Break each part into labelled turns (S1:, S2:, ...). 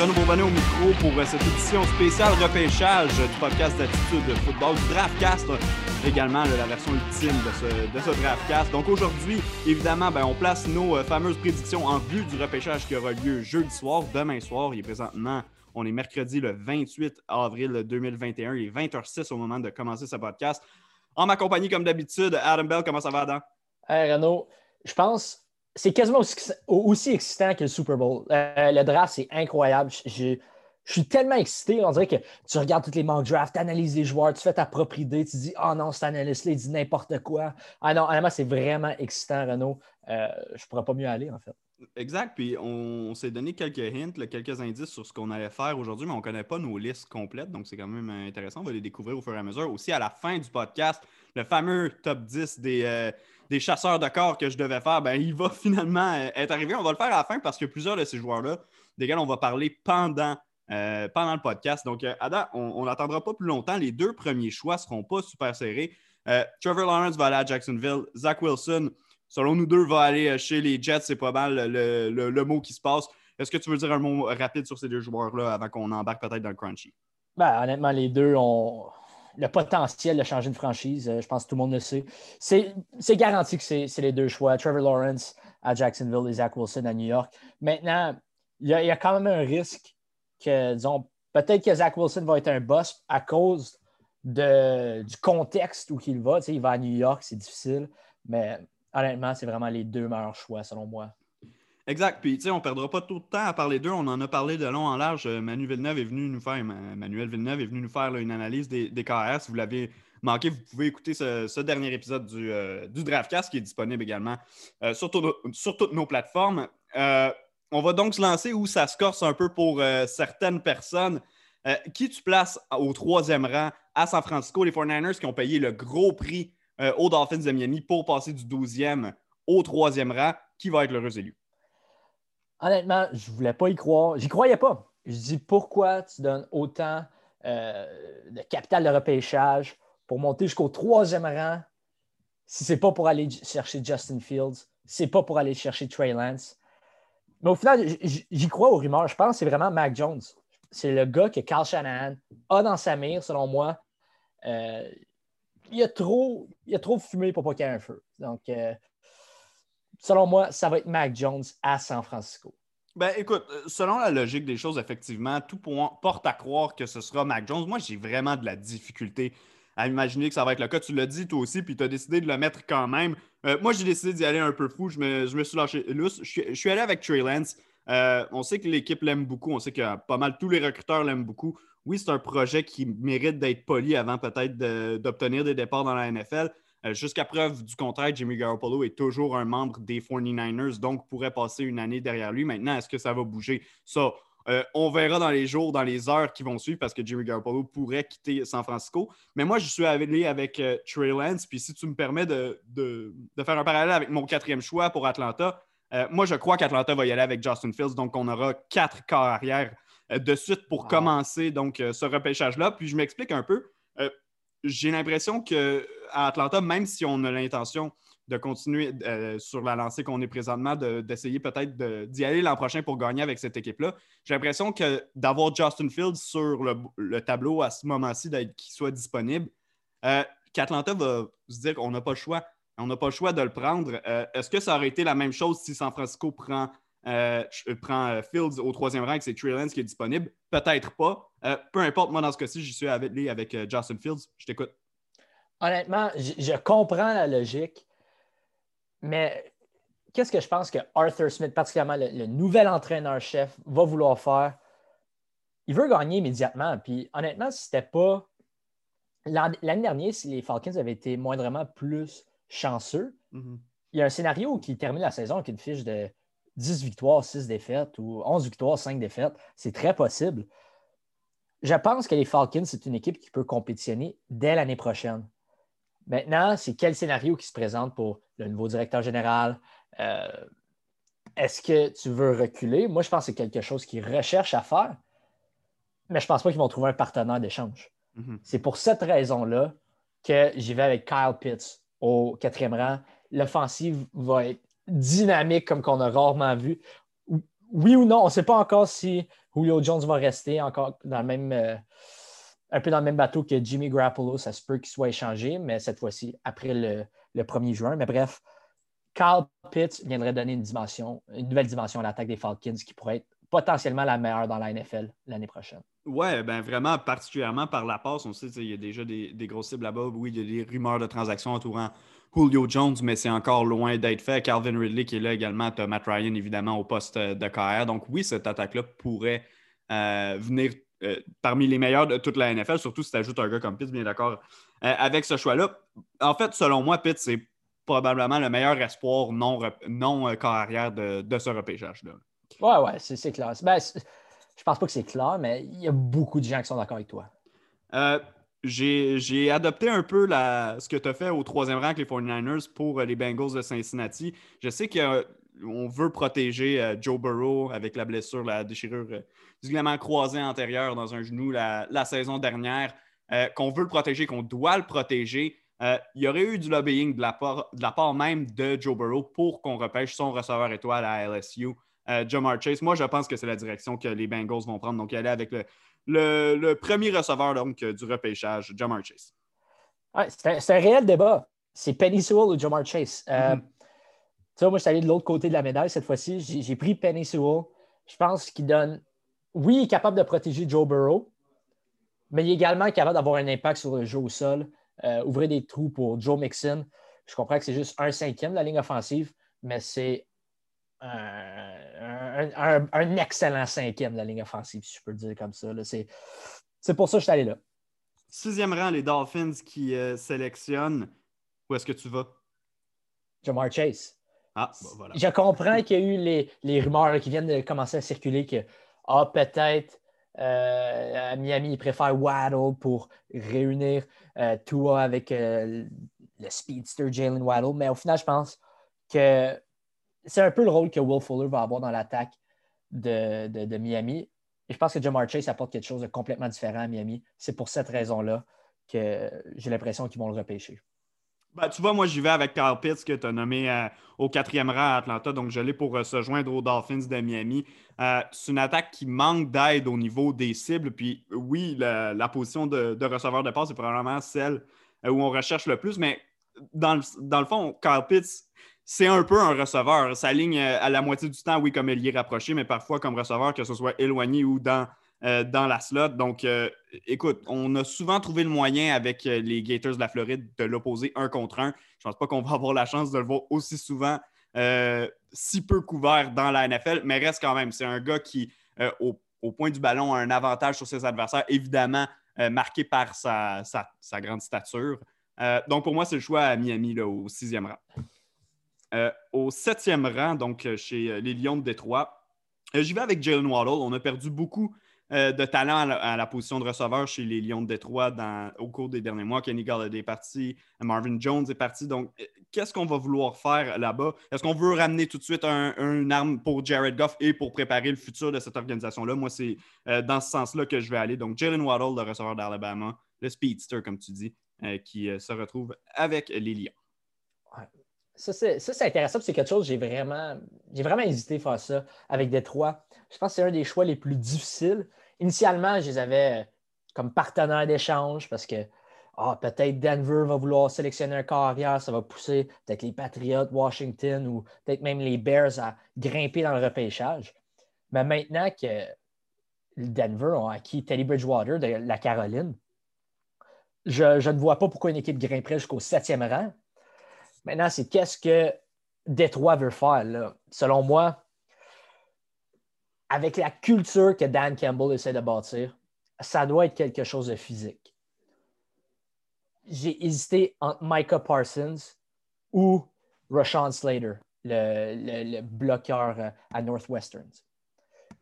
S1: Renaud Bourbonnet au micro pour euh, cette édition spéciale repêchage du podcast d'attitude de football, du Draftcast, également la version ultime de ce, de ce Draftcast. Donc aujourd'hui, évidemment, ben, on place nos euh, fameuses prédictions en vue du repêchage qui aura lieu jeudi soir, demain soir. Il est présentement, on est mercredi le 28 avril 2021, il est 20h06 au moment de commencer ce podcast. En ma compagnie, comme d'habitude, Adam Bell, comment ça va, Adam?
S2: Hey Renaud, je pense c'est quasiment aussi, excitant que le Super Bowl. Euh, le draft, c'est incroyable. Je, suis tellement excité. On dirait que tu regardes toutes les mock drafts, tu analyses les joueurs, tu fais ta propre idée, tu dis Ah oh non, cet analyste-là, il dit n'importe quoi. Ah non, honnêtement, c'est vraiment excitant, Renaud. Euh, je ne pourrais pas mieux aller, en fait.
S1: Exact. Puis on, s'est donné quelques hints, quelques indices sur ce qu'on allait faire aujourd'hui, mais on ne connaît pas nos listes complètes. Donc c'est quand même intéressant. On va les découvrir au fur et à mesure. Aussi, à la fin du podcast, le fameux top 10 des. Euh, des chasseurs de corps que je devais faire, ben, il va finalement euh, être arrivé. On va le faire à la fin parce que plusieurs de ces joueurs-là, desquels on va parler pendant, euh, pendant le podcast. Donc, euh, Ada, on n'attendra pas plus longtemps. Les deux premiers choix ne seront pas super serrés. Trevor Lawrence va aller à Jacksonville. Zach Wilson, selon nous deux, va aller chez les Jets. C'est pas mal le, mot qui se passe. Est-ce que tu veux dire un mot rapide sur ces deux joueurs-là avant qu'on embarque peut-être dans le crunchy?
S2: Ben, honnêtement, les deux ont le potentiel de changer de franchise. Euh, je pense que tout le monde le sait. C'est garanti que c'est les deux choix. Trevor Lawrence à Jacksonville et Zach Wilson à New York. Maintenant, il y, a, quand même un risque que, disons, peut-être que Zach Wilson va être un boss à cause de, du contexte où il va. il va à New York, c'est difficile. Mais honnêtement, c'est vraiment les deux meilleurs choix, selon moi.
S1: Exact. Puis, tu sais, on ne perdra pas tout le temps à parler d'eux. On en a parlé de long en large. Euh, Villeneuve est venu nous faire, Manuel Villeneuve est venu nous faire une analyse des, des. Si vous l'avez manqué, vous pouvez écouter ce, dernier épisode du, euh, du, Draftcast qui est disponible également euh, sur, toutes nos plateformes. on va donc se lancer où ça se corse un peu pour certaines personnes. qui tu places au troisième rang à San Francisco, les 49ers qui ont payé le gros prix aux Dolphins de Miami pour passer du 12e au troisième rang? Qui va être l'heureux élu?
S2: Honnêtement, je ne voulais pas y croire. J'y croyais pas. Je dis pourquoi tu donnes autant euh, de capital de repêchage pour monter jusqu'au troisième rang si ce n'est pas pour aller chercher Justin Fields, c'est pas pour aller chercher Trey Lance? Mais au final, j'y crois aux rumeurs. Je pense que c'est vraiment Mac Jones. C'est le gars que Carl Shanahan a dans sa mire, selon moi. Euh, il, a trop, il a trop fumé pour pas qu'il y ait un feu. Donc, euh, selon moi, ça va être Mac Jones à San Francisco.
S1: Ben, écoute, euh, selon la logique des choses, effectivement, tout porte à croire que ce sera Mac Jones. Moi, j'ai vraiment de la difficulté à imaginer que ça va être le cas. Tu l'as dit toi aussi, puis tu as décidé de le mettre quand même. Euh, moi, j'ai décidé d'y aller un peu fou. Je me, suis lâché Je, suis allé avec Trey Lance. Euh, on sait que l'équipe l'aime beaucoup. On sait que pas mal tous les recruteurs l'aiment beaucoup. Oui, c'est un projet qui mérite d'être poli avant peut-être d'obtenir des départs dans la NFL. Euh, jusqu'à preuve du contraire, Jimmy Garoppolo est toujours un membre des 49ers, donc pourrait passer une année derrière lui. Maintenant, est-ce que ça va bouger? Ça, euh, on verra dans les jours, dans les heures qui vont suivre parce que Jimmy Garoppolo pourrait quitter San Francisco. Mais moi, je suis allé avec euh, Trey Lance. Puis si tu me permets de, faire un parallèle avec mon quatrième choix pour Atlanta, moi, je crois qu'Atlanta va y aller avec Justin Fields. Donc, on aura quatre arrière de suite pour commencer donc, ce repêchage-là. Puis je m'explique un peu j'ai l'impression qu'à Atlanta, même si on a l'intention de continuer euh, sur la lancée qu'on est présentement, d'essayer peut-être d'y aller l'an prochain pour gagner avec cette équipe-là. J'ai l'impression que d'avoir Justin Fields sur le, tableau à ce moment-ci, qu'il soit disponible, euh, qu'Atlanta va se dire qu'on n'a pas le choix. On n'a pas le choix de le prendre. Euh, est-ce que ça aurait été la même chose si San Francisco prend euh, je prends euh, Fields au troisième rang, c'est Trey Lance qui est disponible. Peut-être pas. Euh, peu importe, moi, dans ce cas-ci, j'y suis avec, avec Justin Fields. Je t'écoute.
S2: Honnêtement, je, comprends la logique, mais qu'est-ce que je pense que Arthur Smith, particulièrement le, nouvel entraîneur-chef, va vouloir faire? Il veut gagner immédiatement. Puis honnêtement, si c'était pas. L'année dernière, si les Falcons avaient été moindrement plus chanceux, mm-hmm. il y a un scénario qui termine la saison avec une fiche de 10 victoires, 6 défaites ou 11 victoires, 5 défaites. C'est très possible. Je pense que les Falcons, c'est une équipe qui peut compétitionner dès l'année prochaine. Maintenant, c'est quel scénario qui se présente pour le nouveau directeur général? Euh, est-ce que tu veux reculer? Moi, je pense que c'est quelque chose qu'ils recherchent à faire, mais je ne pense pas qu'ils vont trouver un partenaire d'échange. Mm-hmm. C'est pour cette raison-là que j'y vais avec Kyle Pitts au quatrième rang. L'offensive va être dynamique comme qu'on a rarement vu. Oui ou non, on ne sait pas encore si Julio Jones va rester encore dans le même, euh, un peu dans le même bateau que Jimmy Grappolo. Ça se peut qu'il soit échangé, mais cette fois-ci après le, 1er juin. Mais bref, Carl Pitts viendrait donner une dimension, une nouvelle dimension à l'attaque des Falcons qui pourrait être potentiellement la meilleure dans la NFL l'année prochaine.
S1: Ouais, ben vraiment, particulièrement par la passe. On sait qu'il y a déjà des, des grosses cibles là-bas. Oui, il y a des rumeurs de transactions entourant Julio Jones, mais c'est encore loin d'être fait. Calvin Ridley qui est là également. Tu Matt Ryan, évidemment, au poste de carrière. Donc oui, cette attaque-là pourrait euh, venir euh, parmi les meilleurs de toute la NFL, surtout si tu ajoutes un gars comme Pitt, bien d'accord euh, avec ce choix-là. En fait, selon moi, Pitt, c'est probablement le meilleur espoir non, non carrière de, de ce repêchage-là.
S2: Ouais, ouais, c'est clair. Ben, je pense pas que c'est clair, mais il y a beaucoup de gens qui sont d'accord avec toi.
S1: Euh, j'ai adopté un peu ce que tu as fait au troisième rang avec les 49ers pour euh, les Bengals de Cincinnati. Je sais qu'on veut protéger euh, Joe Burrow avec la blessure, la déchirure du ligament croisé antérieur dans un genou la, saison dernière, qu'on veut le protéger, qu'on doit le protéger. il y aurait eu du lobbying de la, part, même de Joe Burrow pour qu'on repêche son receveur étoile à LSU. Jamar Chase. Moi, je pense que c'est la direction que les Bengals vont prendre. Donc, aller avec le, premier receveur donc, du repêchage, Jamar Chase.
S2: c'est un, réel débat. C'est Penny Sewell ou Jamar Chase. Euh, mm-hmm. moi, je suis allé de l'autre côté de la médaille cette fois-ci. J'ai pris Penny Sewell. Je pense qu'il donne. Oui, il est capable de protéger Joe Burrow, mais il est également capable d'avoir un impact sur le jeu au sol, euh, ouvrir des trous pour Joe Mixon. Je comprends que c'est juste un cinquième de la ligne offensive, mais c'est un, excellent cinquième de la ligne offensive, si je peux le dire comme ça. C'est pour ça que je suis allé là.
S1: Sixième rang, les Dolphins qui euh, sélectionnent. Où est-ce que tu vas?
S2: Jamar Chase.
S1: Ah, voilà.
S2: Je comprends qu'il y a eu les, rumeurs qui viennent de commencer à circuler que ah, peut-être euh, à Miami, ils préfèrent Waddle pour réunir euh, Tua avec le speedster Jalen Waddle. Mais au final, je pense que c'est un peu le rôle que Will Fuller va avoir dans l'attaque de, Miami. Et je pense que Jamar Chase apporte quelque chose de complètement différent à Miami. C'est pour cette raison-là que j'ai l'impression qu'ils vont le repêcher.
S1: Ben, tu vois, moi, j'y vais avec Carl Pitts, que tu as nommé euh, au quatrième rang à Atlanta. Donc, je l'ai pour euh, se joindre aux Dolphins de Miami. Euh, c'est une attaque qui manque d'aide au niveau des cibles. Puis, oui, la, position de, receveur de passe est probablement celle où on recherche le plus. Mais dans le, dans le fond, Carl Pitts, c'est un peu un receveur. Sa ligne euh, à la moitié du temps, oui, comme est rapproché, mais parfois comme receveur, que ce soit éloigné ou dans, euh, dans la slot. Donc, euh, écoute, on a souvent trouvé le moyen avec les Gators de la Floride de l'opposer un contre un. Je ne pense pas qu'on va avoir la chance de le voir aussi souvent, si peu couvert dans la NFL, mais reste quand même. C'est un gars qui, au, point du ballon, a un avantage sur ses adversaires, évidemment marqué par sa, grande stature. donc, pour moi, c'est le choix à Miami là, au sixième rang. Euh, au septième rang, donc euh, chez euh, les Lions de Détroit, j'y vais avec Jalen Waddle. On a perdu beaucoup de talent à la, position de receveur chez les Lions de Détroit au cours des derniers mois. Kenny Galladay est parti, Marvin Jones est parti. Donc, qu'est-ce qu'on va vouloir faire là-bas? Est-ce qu'on veut ramener tout de suite une arme pour Jared Goff et pour préparer le futur de cette organisation-là? Moi, c'est dans ce sens-là que je vais aller. Donc, Jalen Waddle, le receveur d'Alabama, le speedster, comme tu dis, qui se retrouve avec les Lions.
S2: Ça, c'est intéressant, c'est quelque chose, j'ai vraiment, j'ai vraiment hésité à faire ça avec Détroit. Je pense que c'est un des choix les plus difficiles. Initialement, je les avais euh, comme partenaire d'échange parce que ah, peut-être Denver va vouloir sélectionner un carrière, ça va pousser peut-être les Patriots, Washington ou peut-être même les Bears à grimper dans le repêchage. Mais maintenant que Denver ont acquis Teddy Bridgewater de la Caroline, je, je ne vois pas pourquoi une équipe grimperait jusqu'au septième rang. Maintenant, c'est qu'est-ce que Détroit veut faire. Selon moi, avec la culture que Dan Campbell essaie de bâtir, ça doit être quelque chose de physique. J'ai hésité entre Micah Parsons ou Rashawn Slater, le, bloqueur euh, à Northwestern.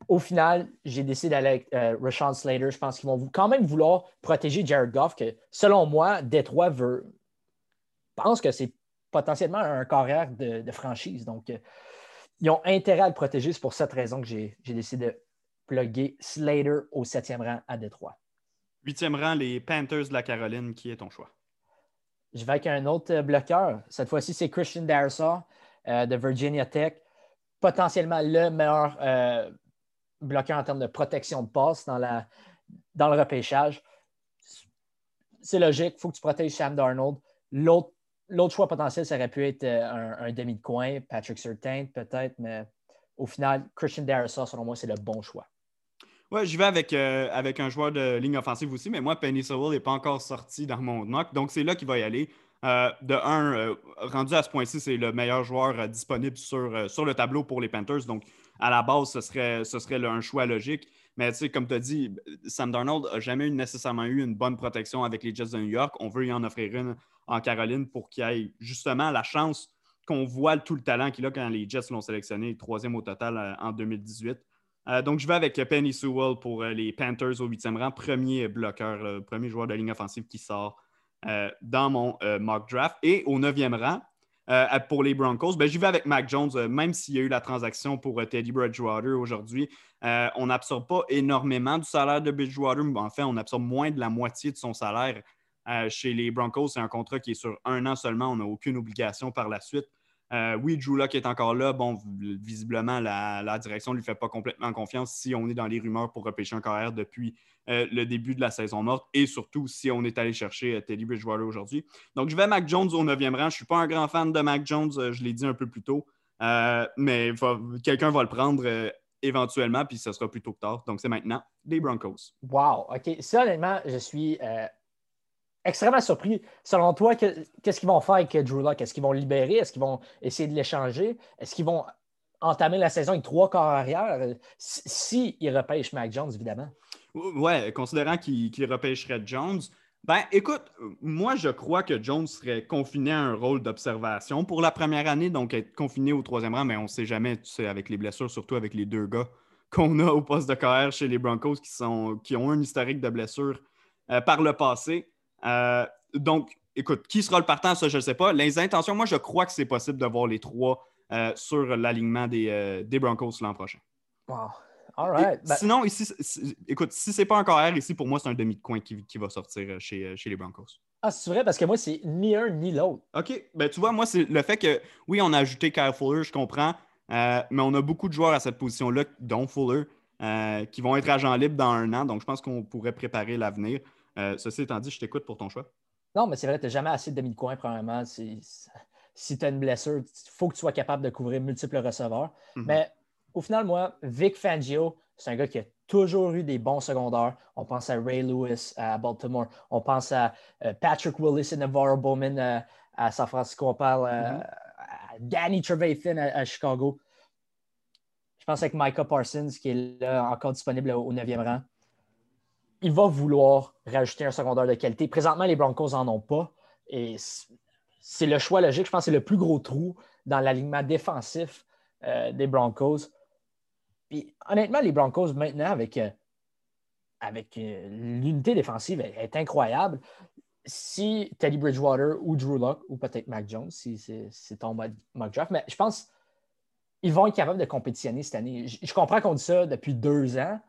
S2: Au final, j'ai décidé d'aller avec euh, Rashawn Slater. Je pense qu'ils vont quand même vouloir protéger Jared Goff, que selon moi, Détroit veut, pense que c'est potentiellement un carrière de, franchise. Donc, euh, ils ont intérêt à le protéger. C'est pour cette raison que j'ai décidé de plugger Slater au septième rang à Détroit.
S1: Huitième rang, les Panthers de la Caroline. Qui est ton choix?
S2: Je vais avec un autre bloqueur. Cette fois-ci, c'est Christian Darrisaw euh, de Virginia Tech. Potentiellement le meilleur euh, bloqueur en termes de protection de passe dans, la, dans le repêchage. C'est logique, il faut que tu protèges Sam Darnold. L'autre choix potentiel, ça aurait pu être euh, un, demi de coin, Patrick Surtain peut-être, mais au final, Christian Darrisaw, selon moi, c'est le bon choix.
S1: Ouais, j'y vais avec, euh, avec un joueur de ligne offensive aussi, mais moi, Penny Sewell n'est pas encore sorti dans mon mock, donc c'est là qu'il va y aller. Euh, de un, rendu à ce point-ci, c'est le meilleur joueur disponible sur, sur le tableau pour les Panthers, donc à la base, ce serait, ce serait un choix logique. Mais tu sais, comme tu as dit, Sam Darnold n'a jamais nécessairement eu une bonne protection avec les Jets de New York. On veut y en offrir une en Caroline pour qu'il ait justement la chance qu'on voit tout le talent qu'il a quand les Jets l'ont sélectionné, troisième au total en 2018. Euh, donc, je vais avec Penny Sewell pour euh, les Panthers au huitième rang, premier bloqueur, premier joueur de ligne offensive qui sort euh, dans mon mock draft. Et au neuvième rang, pour les Broncos, ben, j'y vais avec Mac Jones, même s'il y a eu la transaction pour Teddy Bridgewater aujourd'hui. on n'absorbe pas énormément du salaire de Bridgewater. En fait, on absorbe moins de la moitié de son salaire chez les Broncos. C'est un contrat qui est sur un an seulement. On n'a aucune obligation par la suite. Euh, oui, Drew Locke est encore là. Bon, visiblement, la, direction ne lui fait pas complètement confiance si on est dans les rumeurs pour repêcher un carrière depuis euh, le début de la saison morte et surtout si on est allé chercher euh, Teddy Bridgewater aujourd'hui. Donc, je vais Mac Jones au 9e rang. Je ne suis pas un grand fan de Mac Jones, je l'ai dit un peu plus tôt, mais quelqu'un va le prendre éventuellement, puis ce sera plus tôt que tard. Donc, c'est maintenant les Broncos.
S2: Wow, OK. Ça, honnêtement, je suis extrêmement surpris. Selon toi, qu'est-ce qu'ils vont faire avec Drew Locke? Est-ce qu'ils vont libérer? Est-ce qu'ils vont essayer de l'échanger? Est-ce qu'ils vont entamer la saison avec trois corps arrière? Si, repêchent Mac Jones, évidemment.
S1: Ouais, considérant qu'il repêcherait Jones. Ben, écoute, moi, je crois que Jones serait confiné à un rôle d'observation pour la première année, donc être confiné au troisième rang, mais on ne sait jamais, tu sais, avec les blessures, surtout avec les deux gars qu'on a au poste de carrière chez les Broncos qui, sont, qui ont un historique de blessures euh, par le passé. Euh, donc, écoute, qui sera le partant, ça, je ne sais pas. Les intentions, moi, je crois que c'est possible de voir les trois euh, sur l'alignement des, euh, des, Broncos l'an prochain.
S2: Wow. All right.
S1: Ben sinon, ici, écoute, si c'est pas encore R, ici, pour moi, c'est un demi de coin qui, qui va sortir chez, chez, les Broncos.
S2: Ah, c'est vrai, parce que moi, c'est ni un ni l'autre.
S1: OK. Ben, tu vois, moi, c'est le fait que, oui, on a ajouté Kyle Fuller, je comprends, mais on a beaucoup de joueurs à cette position-là, dont Fuller, qui vont être agents libres dans un an. Donc, je pense qu'on pourrait préparer l'avenir. Euh, ceci étant dit, je t'écoute pour ton choix.
S2: Non, mais c'est vrai, tu n'as jamais assez de demi de coin, premièrement. Si tu as une blessure, il faut que tu sois capable de couvrir multiples receveurs. Mhm. Mais au final, moi, Vic Fangio, c'est un gars qui a toujours eu des bons secondaires. On pense à Ray Lewis à Baltimore. On pense à euh, Patrick Willis et Navarro Bowman euh, à, San Francisco. On parle mhm. à Danny Trevathan à, Chicago. Je pense avec Micah Parsons, qui est là encore disponible au 9e rang il va vouloir rajouter un secondaire de qualité. Présentement, les Broncos n'en ont pas. Et c'est le choix logique. Je pense que c'est le plus gros trou dans l'alignement défensif euh, des Broncos. Puis, honnêtement, les Broncos, maintenant, avec, euh, avec euh, l'unité défensive, est, incroyable. Si Teddy Bridgewater ou Drew Locke, ou peut-être Mac Jones, si c'est ton mock draft, mais je pense qu'ils vont être capables de compétitionner cette année. je comprends qu'on dit ça depuis deux ans,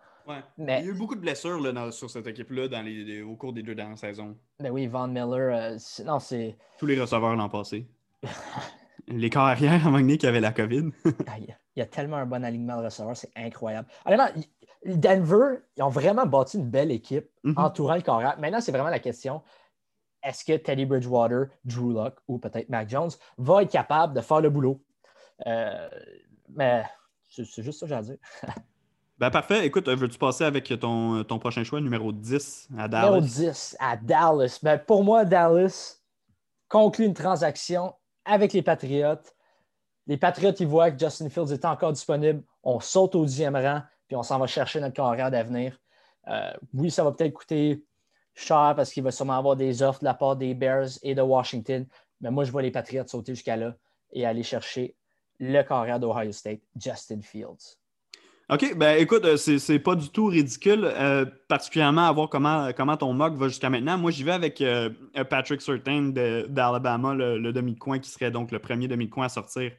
S1: il y a eu beaucoup de blessures là, sur cette équipe-là dans les, au cours des deux dernières saisons.
S2: Ben oui, Von Miller, euh, non, c'est.
S1: Tous les receveurs l'an passé. les corps arrière à qui avaient la COVID.
S2: Ah, il y a tellement un bon alignement de receveurs, c'est incroyable. Honnêtement, Denver, ils ont vraiment bâti une belle équipe mhm. entourant le corps arrière. Maintenant, c'est vraiment la question est-ce que Teddy Bridgewater, Drew Locke ou peut-être Mac Jones va être capable de faire le boulot? Euh, mais c'est juste ça que j'ai à dire.
S1: Ben parfait. Écoute, veux-tu passer avec ton, ton, prochain choix, numéro 10 à Dallas?
S2: Numéro 10 à Dallas. Ben, pour moi, Dallas conclut une transaction avec les Patriots. Les Patriots, ils voient que Justin Fields est encore disponible. On saute au dixième rang, puis on s'en va chercher notre carrière d'avenir. Euh, oui, ça va peut-être coûter cher parce qu'il va sûrement avoir des offres de la part des Bears et de Washington. Mais moi, je vois les Patriots sauter jusqu'à là et aller chercher le carrière d'Ohio State, Justin Fields.
S1: OK, ben écoute, euh, c'est pas du tout ridicule, euh, particulièrement à voir comment, comment ton mock va jusqu'à maintenant. Moi, j'y vais avec euh, Patrick Surtain d'Alabama, le, demi-coin qui serait donc le premier demi-coin à sortir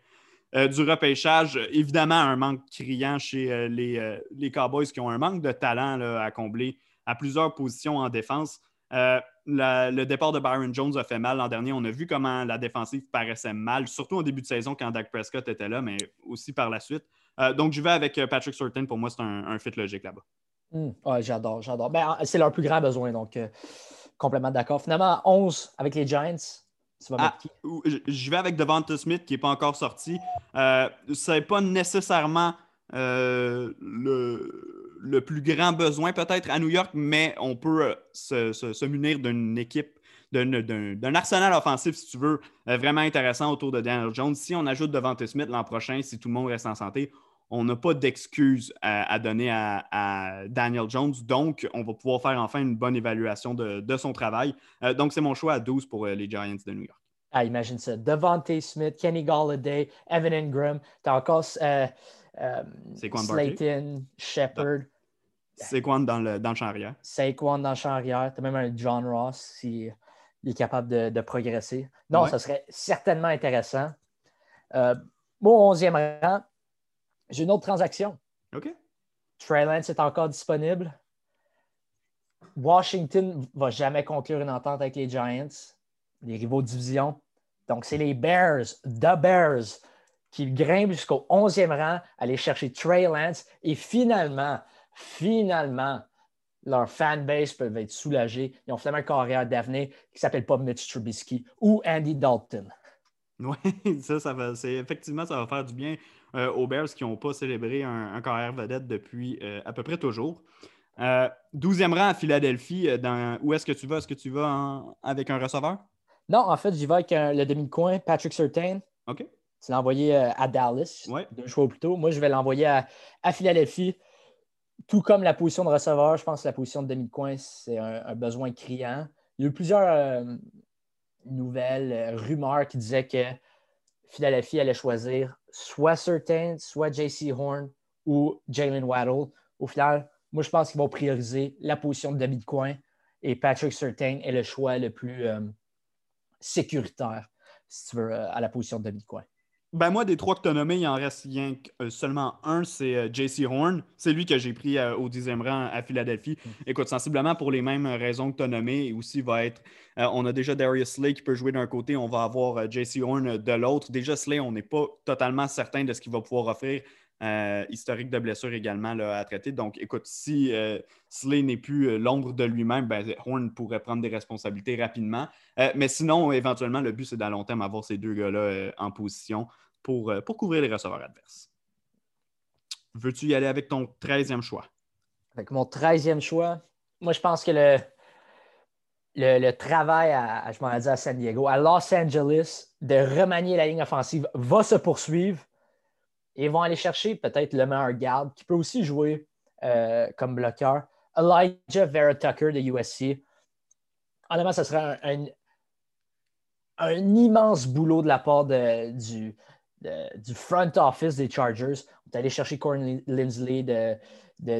S1: du repêchage. Évidemment, un manque criant chez les, les, Cowboys qui ont un manque de talent à combler à plusieurs positions en défense. le départ de Byron Jones a fait mal l'an dernier. On a vu comment la défensive paraissait mal, surtout au début de saison quand Dak Prescott était là, mais aussi par la suite. Donc, je vais avec Patrick Surtain. Pour moi, c'est un, fit logique là-bas.
S2: Hmm. j'adore, j'adore. Ben, c'est leur plus grand besoin, donc complètement d'accord. Finalement, 11 avec les Giants. Tu vas
S1: ah, je vais avec Devonta Smith qui n'est pas encore sorti. Euh, ce n'est pas nécessairement le le plus grand besoin peut-être à New York, mais on peut euh, se, munir d'une équipe, d'un arsenal offensif, si tu veux, euh, vraiment intéressant autour de Daniel Jones. Si on ajoute Devante Smith l'an prochain, si tout le monde reste en santé, on n'a pas d'excuses à, donner à, Daniel Jones. Donc, on va pouvoir faire enfin une bonne évaluation de, son travail. Euh, donc, c'est mon choix à 12 pour les Giants de New York.
S2: Ah, imagine ça. Devante Smith, Kenny Galladay, Evan Ingram, tu as encore Slayton, Shepard.
S1: Saquon dans le, dans le champ arrière.
S2: Saquon dans le champ arrière. Tu as même un John Ross s'il est capable de, progresser. Non, ça serait certainement intéressant. Euh, mon onzième rang, j'ai une autre transaction.
S1: OK.
S2: Trey Lance est encore disponible. Washington ne va jamais conclure une entente avec les Giants, les rivaux de division. Donc, c'est les Bears, The Bears, qui grimpent jusqu'au 11e rang, aller chercher Trey Lance. Et finalement, finalement, leur fanbase peut être soulagée. Ils ont finalement un carrière d'avenir qui ne s'appelle pas Mitch Trubisky ou Andy Dalton.
S1: Oui, ça, ça va, effectivement, ça va faire du bien euh, aux Bears qui n'ont pas célébré un, carrière vedette depuis euh, à peu près toujours. Euh, douzième rang à Philadelphie. où est-ce que tu vas? Est-ce que tu vas avec un receveur?
S2: Non, en fait, j'y vais avec le demi-coin, Patrick Surtain.
S1: OK.
S2: Tu l'as envoyé à Dallas,
S1: ouais.
S2: deux choix plus tôt. Moi, je vais l'envoyer à, à Philadelphie tout comme la position de receveur, je pense que la position de demi-coin, c'est un, besoin criant. Il y a eu plusieurs euh, nouvelles, euh, rumeurs qui disaient que Philadelphie allait choisir soit Certain, soit JC Horn ou Jalen Waddle. Au final, moi, je pense qu'ils vont prioriser la position de demi-coin et Patrick Certain est le choix le plus euh, sécuritaire, si tu veux, à la position de demi-coin.
S1: Ben moi, des trois que tu as nommés, il en reste euh, seulement un, c'est euh, JC Horn. C'est lui que j'ai pris euh, au dixième rang à Philadelphie. Mm. Écoute, sensiblement pour les mêmes raisons que tu as nommées, et aussi va être. on a déjà Darius Slay qui peut jouer d'un côté, on va avoir JC Horn de l'autre. Déjà, Slay, on n'est pas totalement certain de ce qu'il va pouvoir offrir euh, historique de blessure également à traiter. Donc, écoute, si euh, Slay n'est plus euh, l'ombre de lui-même, ben, Horn pourrait prendre des responsabilités rapidement. mais sinon, éventuellement, le but, c'est d'à long terme avoir ces deux gars-là en position pour, couvrir les receveurs adverses. Veux-tu y aller avec ton 13e choix?
S2: Avec mon 13e choix, moi, je pense que le, travail, à, je à San Diego, à Los Angeles, de remanier la ligne offensive va se poursuivre ils vont aller chercher peut-être le meilleur garde qui peut aussi jouer euh, comme bloqueur. Elijah Vera Tucker de USC. Honnêtement, ce serait un, un, immense boulot de la part du, du front office des Chargers. On est allé chercher Corey Lindsley de,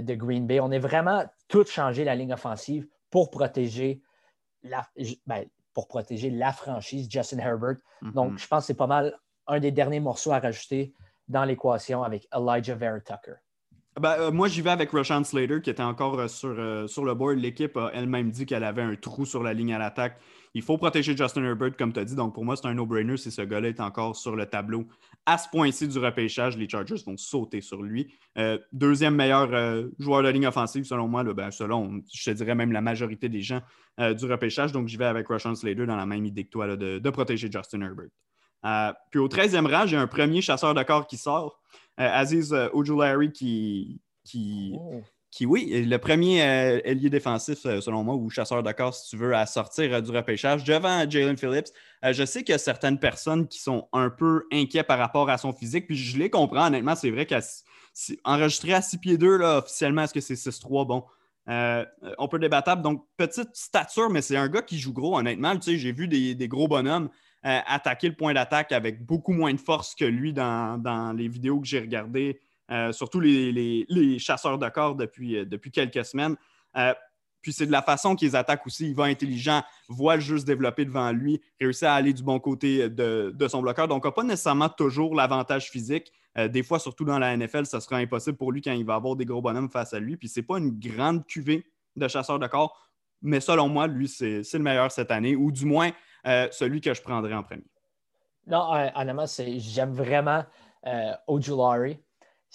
S2: de, Green Bay. On est vraiment tout changé la ligne offensive pour protéger la, ben, pour protéger la franchise Justin Herbert. Mm-hmm. Donc, je pense que c'est pas mal un des derniers morceaux à rajouter dans l'équation avec Elijah Vera Tucker?
S1: Ben, euh, moi, j'y vais avec Rashawn Slater, qui était encore euh, sur, euh, sur le board. L'équipe a elle-même dit qu'elle avait un trou sur la ligne à l'attaque. Il faut protéger Justin Herbert, comme tu as dit. Donc, pour moi, c'est un no-brainer si ce gars-là est encore sur le tableau. À ce point-ci du repêchage, les Chargers vont sauter sur lui. deuxième meilleur joueur de ligne offensive, selon moi, ben, selon, je te dirais même la majorité des gens du repêchage. Donc, j'y vais avec Rashawn Slater dans la même idée que toi de protéger Justin Herbert. Euh, puis au 13e rang, j'ai un premier chasseur de corps qui sort, euh, Aziz euh, Ojulari, qui, qui, oh. qui, oui, le premier ailier défensif, selon moi, ou chasseur de corps, si tu veux, à sortir du repêchage, devant Jalen Phillips. je sais qu'il y a certaines personnes qui sont un peu inquiets par rapport à son physique, puis je les comprends, honnêtement, c'est vrai qu'enregistrer à 6 pieds 2, là, officiellement, est-ce que c'est 6-3? Bon, on peut débattable. Donc, petite stature, mais c'est un gars qui joue gros, honnêtement. Tu sais, j'ai vu des, des, gros bonhommes euh, attaquer le point d'attaque avec beaucoup moins de force que lui dans, les vidéos que j'ai regardées, euh, surtout les, chasseurs de corps depuis, euh, quelques semaines. puis c'est de la façon qu'ils attaquent aussi. Il va intelligent, voit le jeu se développer devant lui, réussit à aller du bon côté de, son bloqueur. Donc, il n'a pas nécessairement toujours l'avantage physique. des fois, surtout dans la NFL, ça sera impossible pour lui quand il va avoir des gros bonhommes face à lui. Puis c'est pas une grande cuvée de chasseurs de corps. Mais selon moi, lui, c'est le meilleur cette année, ou du moins euh, celui que je prendrais en premier.
S2: Non, euh, honnêtement, j'aime vraiment euh, Ojulari.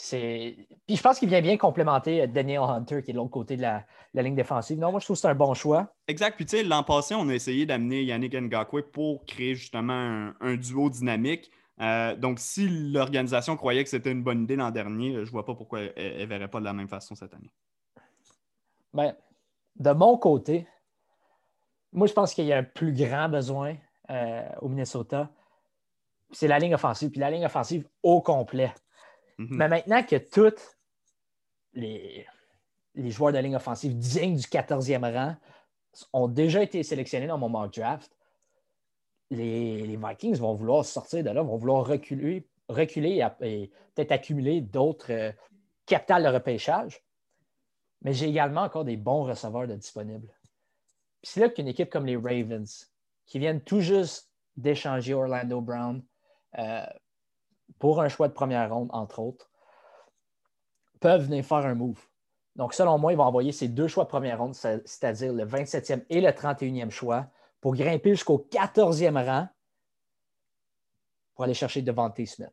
S2: Puis je pense qu'il vient bien complémenter euh, Daniel Hunter, qui est de l'autre côté de la, ligne défensive. Non, moi, je trouve que c'est un bon choix.
S1: Exact. Puis, tu sais, l'an passé, on a essayé d'amener Yannick Ngakwe pour créer justement un, duo dynamique. Euh, donc, si l'organisation croyait que c'était une bonne idée l'an dernier, je ne vois pas pourquoi elle ne verrait pas de la même façon cette année.
S2: Bien, de mon côté, moi, je pense qu'il y a un plus grand besoin euh, au Minnesota. C'est la ligne offensive, puis la ligne offensive au complet. Mhm. Mais maintenant que tous les, les joueurs de ligne offensive dignes du 14e rang ont déjà été sélectionnés dans mon mock draft, les, Vikings vont vouloir sortir de là, vont vouloir reculer, reculer et, peut-être accumuler d'autres euh, capitales de repêchage. Mais j'ai également encore des bons receveurs de disponibles. C'est là qu'une équipe comme les Ravens, qui viennent tout juste d'échanger Orlando Brown euh, pour un choix de première ronde, entre autres, peuvent venir faire un move. Donc, selon moi, ils vont envoyer ces deux choix de première ronde, c'est-à-dire le 27e et le 31e choix, pour grimper jusqu'au 14e rang pour aller chercher Devante Smith.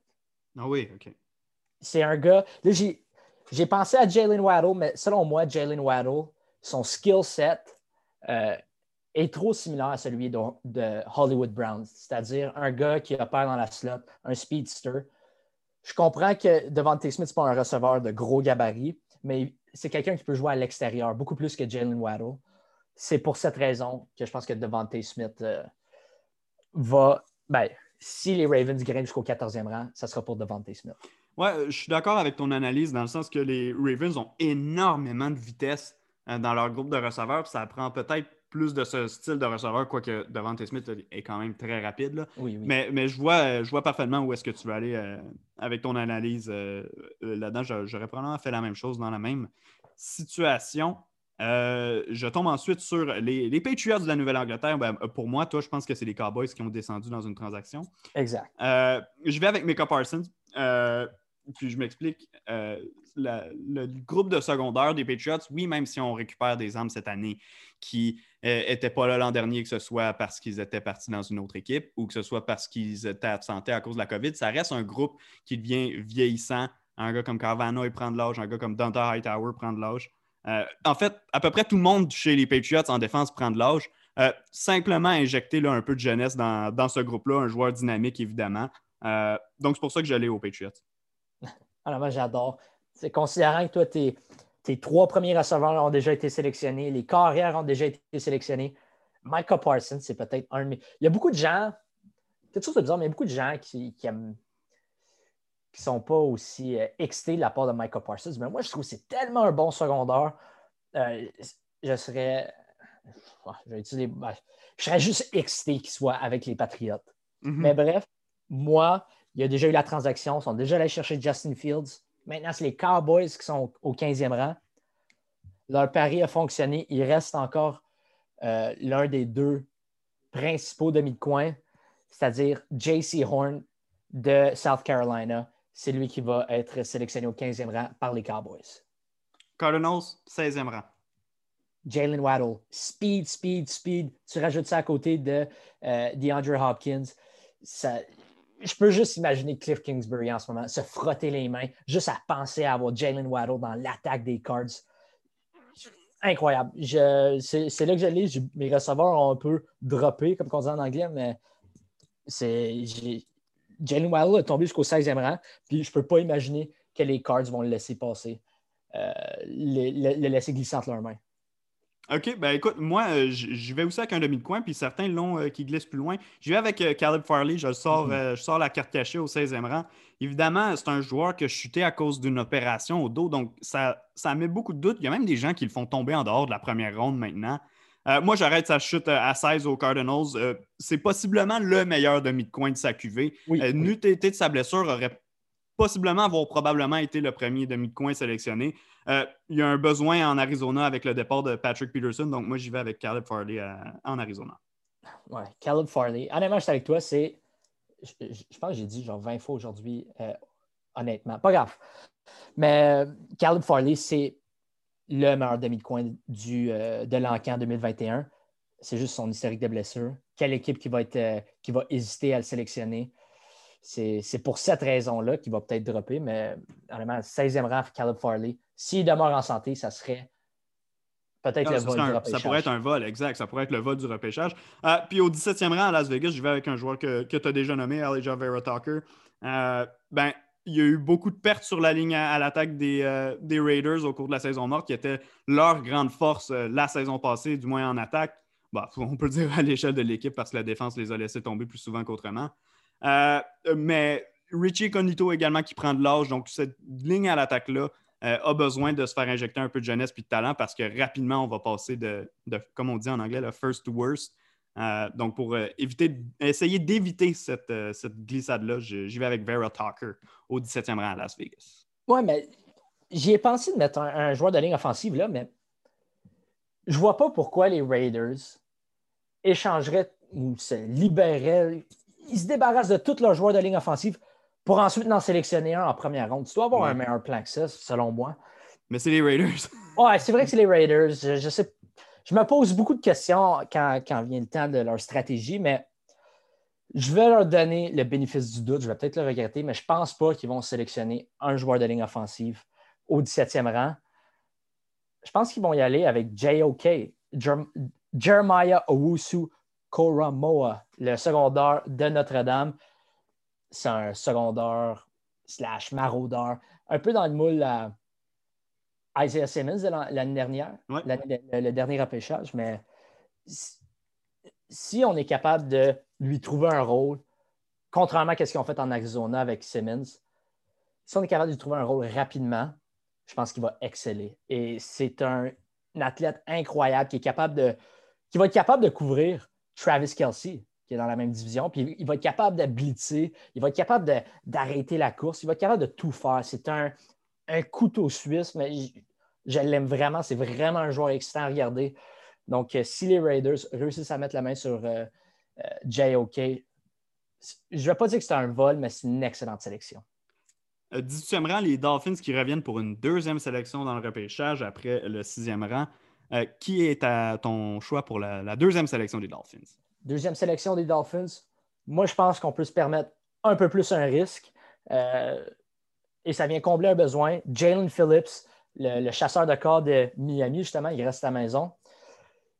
S1: Ah oui, OK.
S2: C'est un gars. Là, j'ai pensé à Jalen Waddle, mais selon moi, Jalen Waddle, son skill set euh, est trop similaire à celui de, Hollywood Brown, c'est-à-dire un gars qui opère dans la slot, un speedster. Je comprends que Devante Smith, ce n'est pas un receveur de gros gabarit, mais c'est quelqu'un qui peut jouer à l'extérieur, beaucoup plus que Jalen Waddle. C'est pour cette raison que je pense que Devante Smith euh, va. Ben, si les Ravens grimpent jusqu'au 14e rang, ça sera pour Devante Smith.
S1: Ouais, euh, je suis d'accord avec ton analyse dans le sens que les Ravens ont énormément de vitesse dans leur groupe de receveurs. ça prend peut-être plus de ce style de receveur, quoique Devante Smith est quand même très rapide. Mais, mais, je, vois, je vois parfaitement où est-ce que tu veux aller euh, avec ton analyse euh, là-dedans. J'aurais probablement fait la même chose dans la même situation. Euh, je tombe ensuite sur les, les Patriots de la Nouvelle-Angleterre. Ben, pour moi, toi, je pense que c'est les Cowboys qui ont descendu dans une transaction.
S2: Exact.
S1: je vais avec Micah Parsons. Puis je m'explique. le groupe de secondaire des Patriots, oui, même si on récupère des armes cette année, qui n'étaient euh, pas là l'an dernier, que ce soit parce qu'ils étaient partis dans une autre équipe ou que ce soit parce qu'ils étaient absentés à cause de la COVID. Ça reste un groupe qui devient vieillissant. Un gars comme Carvana, il prend de l'âge. Un gars comme Dante Hightower prend de l'âge. Euh, en fait, à peu près tout le monde chez les Patriots en défense prend de l'âge. Euh, simplement injecter là, un peu de jeunesse dans, ce groupe-là, un joueur dynamique, évidemment. donc, c'est pour ça que j'allais aux Patriots.
S2: Alors, moi, j'adore. C'est considérant que toi, tu es tes trois premiers receveurs ont déjà été sélectionnés. Les carrières ont déjà été sélectionnés. Micah Parsons, c'est peut-être un de mes. Il y a beaucoup de gens, quelque chose de bizarre, mais il y a beaucoup de gens qui, qui ne sont pas aussi euh, excités de la part de Micah Parsons. Mais moi, je trouve que c'est tellement un bon secondaire. Euh, je serais. Je, ben, je serais juste excité qu'il soit avec les Patriotes. Mm-hmm. Mais bref, moi, il y a déjà eu la transaction. Ils sont déjà allés chercher Justin Fields. Maintenant, c'est les Cowboys qui sont au 15e rang. Leur pari a fonctionné. Il reste encore euh, l'un des deux principaux demi de coin, c'est-à-dire JC Horn de South Carolina. C'est lui qui va être sélectionné au 15e rang par les Cowboys.
S1: Cardinals, 16e rang.
S2: Jalen Waddle, speed, speed, speed. Tu rajoutes ça à côté de euh, DeAndre Hopkins. Ça, je peux juste imaginer Cliff Kingsbury en ce moment se frotter les mains, juste à penser à avoir Jalen Waddle dans l'attaque des Cards. Incroyable. C'est là que j'allais. Mes receveurs ont un peu droppé, comme on dit en anglais, mais c'est. Jalen Waddle est tombé jusqu'au 16e rang, puis je ne peux pas imaginer que les Cards vont le laisser passer, euh, le, le laisser glisser entre leurs mains.
S1: OK, ben écoute, moi, euh, je vais aussi avec un demi de coin, puis certains l'ont euh, qui glisse plus loin. Je vais avec euh, Caleb Farley, je sors, mhm. je sors la carte cachée au 16e rang. Évidemment, c'est un joueur qui a chuté à cause d'une opération au dos, donc ça, ça met beaucoup de doutes. Il y a même des gens qui le font tomber en dehors de la première ronde maintenant. moi, j'arrête sa chute à 16 aux Cardinals. c'est possiblement le meilleur demi de coin de sa QV. Oui, de sa blessure aurait possiblement avoir probablement été le premier demi de coin sélectionné. Euh, il y a un besoin en Arizona avec le départ de Patrick Peterson, donc moi j'y vais avec Caleb Farley euh, en Arizona.
S2: Ouais, Caleb Farley. Honnêtement, je suis avec toi, c'est. Je, pense que j'ai dit genre 20 fois aujourd'hui, euh, honnêtement. Pas grave. Mais Caleb Farley, c'est le meilleur demi de coin du, de l'encan 2021. C'est juste son historique de blessure. Quelle équipe qui va, être, qui va hésiter à le sélectionner? C'est pour cette raison-là qu'il va peut-être dropper, mais honnêtement, 16e rang, Caleb Farley, s'il demeure en santé, ça serait peut-être le vol du repêchage.
S1: Ça pourrait être un vol, exact. Ça pourrait être le vol du repêchage. Euh, puis au 17e rang à Las Vegas, je vais avec un joueur que, que tu as déjà nommé, Elijah Vera Tucker. Euh, ben, il y a eu beaucoup de pertes sur la ligne à, l'attaque des, euh, des, Raiders au cours de la saison morte, qui était leur grande force la saison passée, du moins en attaque. Bah, on peut le dire à l'échelle de l'équipe parce que la défense les a laissés tomber plus souvent qu'autrement. Euh, mais Richie Conito également qui prend de l'âge, donc cette ligne à l'attaque-là euh, a besoin de se faire injecter un peu de jeunesse et de talent parce que rapidement, on va passer de, comme on dit en anglais, le first to worst. Euh, donc, pour éviter, essayer d'éviter cette, glissade-là, j'y vais avec Vera Tucker au 17e rang à Las Vegas.
S2: Oui, mais j'y ai pensé de mettre un, joueur de ligne offensive là, mais je vois pas pourquoi les Raiders échangeraient ou se libéreraient ils se débarrassent de tous leurs joueurs de ligne offensive pour ensuite en sélectionner un en première ronde. Tu dois avoir un meilleur plan que ça, selon moi.
S1: Mais c'est les Raiders.
S2: ouais, c'est vrai que c'est les Raiders. Je, sais, je me pose beaucoup de questions quand, vient le temps de leur stratégie, mais je vais leur donner le bénéfice du doute. Je vais peut-être le regretter, mais je ne pense pas qu'ils vont sélectionner un joueur de ligne offensive au 17e rang. Je pense qu'ils vont y aller avec J.O.K., Jeremiah Owusu Moa, le secondaire de Notre-Dame. C'est un secondaire slash maraudeur, un peu dans le moule à Isaiah Simmons l'année dernière, le, dernier repêchage, mais si on est capable de lui trouver un rôle, contrairement à ce qu'ils ont fait en Arizona avec Simmons, si on est capable de lui trouver un rôle rapidement, je pense qu'il va exceller. Et c'est un, athlète incroyable qui est capable de, qui va être capable de couvrir Travis Kelsey, qui est dans la même division. Puis il va être capable de blitzer, il va être capable d'arrêter la course, il va être capable de tout faire. C'est un, couteau suisse, mais je, l'aime vraiment. C'est vraiment un joueur excitant à regarder. Donc, euh, si les Raiders réussissent à mettre la main sur euh, euh, JOK, je ne vais pas dire que c'est un vol, mais c'est une excellente sélection.
S1: 18e rang, les Dolphins qui reviennent pour une deuxième sélection dans le repêchage après le sixième rang. Euh, qui est ton choix pour la, deuxième sélection des Dolphins?
S2: Deuxième sélection des Dolphins. Moi, je pense qu'on peut se permettre un peu plus un risque. Euh, et ça vient combler un besoin. Jalen Phillips, le, chasseur de corps de Miami, justement, il reste à la maison.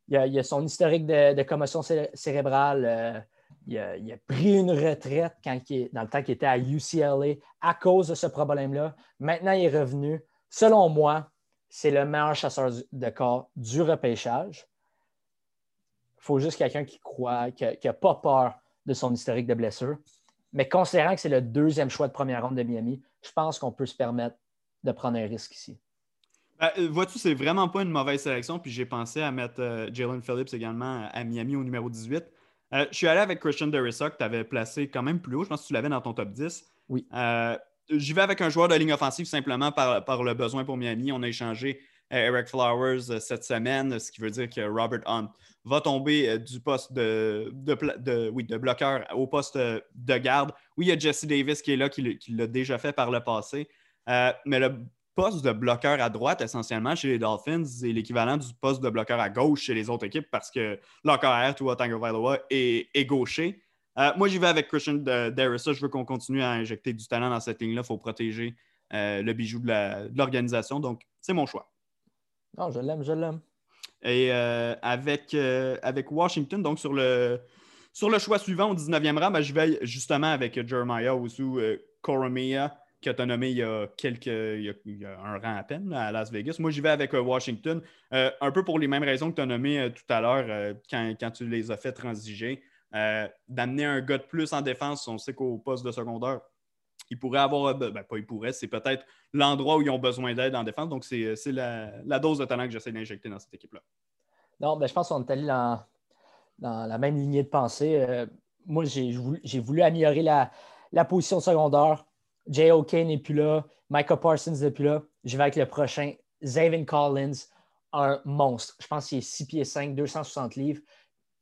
S2: Il a, a son historique de, commotion cérébrale. Euh, il, a, pris une retraite quand dans le temps qu'il était à UCLA à cause de ce problème-là. Maintenant, il est revenu. Selon moi, c'est le meilleur chasseur de corps du repêchage. Il faut juste quelqu'un qui croit, qui n'a pas peur de son historique de blessure. Mais considérant que c'est le deuxième choix de première ronde de Miami, je pense qu'on peut se permettre de prendre un risque ici.
S1: Ben, euh, vois-tu, c'est vraiment pas une mauvaise sélection. Puis j'ai pensé à mettre euh, Jalen Phillips également à Miami au numéro 18. Euh, je suis allé avec Christian Derissa, que tu avais placé quand même plus haut. Je pense que tu l'avais dans ton top 10.
S2: Oui
S1: j'y vais avec un joueur de ligne offensive simplement par, le besoin pour Miami. On a échangé euh, Eric Flowers euh, cette semaine, ce qui veut dire que Robert Hunt va tomber euh, du poste de, de, bloqueur au poste de garde. Oui, il y a Jesse Davis qui est là, qui, l'a déjà fait par le passé. mais le poste de bloqueur à droite, essentiellement, chez les Dolphins, c'est l'équivalent du poste de bloqueur à gauche chez les autres équipes parce que leur carrière, Tua Tagovailoa, est, est gaucher. Euh, moi, j'y vais avec Christian Derrissa. Je veux qu'on continue à injecter du talent dans cette ligne-là. Il faut protéger euh, le bijou de l'organisation. Donc, c'est mon choix.
S2: Non, je l'aime, je l'aime.
S1: Et euh, avec, avec Washington, donc sur le, sur le choix suivant au 19e rang, ben, je vais justement avec Jeremiah Ousu Koromia, qui a été nommé il y a quelques il y a, un rang à peine à Las Vegas. Moi, j'y vais avec Washington, un peu pour les mêmes raisons que tu as nommées tout à l'heure quand, quand, tu les as fait transiger. Euh, d'amener un gars de plus en défense. On sait qu'au poste de secondaire, il pourrait avoir, euh, ben, pas il pourrait, c'est peut-être l'endroit où ils ont besoin d'aide en défense. Donc, c'est la, dose de talent que j'essaie d'injecter dans cette équipe-là.
S2: Non, ben, je pense qu'on est allé dans, la même lignée de pensée. Euh, moi, j'ai voulu, améliorer la, la position secondaire. J.O.K. n'est plus là. Michael Parsons n'est plus là. Je vais avec le prochain. Zavin Collins, un monstre. Je pense qu'il est 6 pieds 5, 260 livres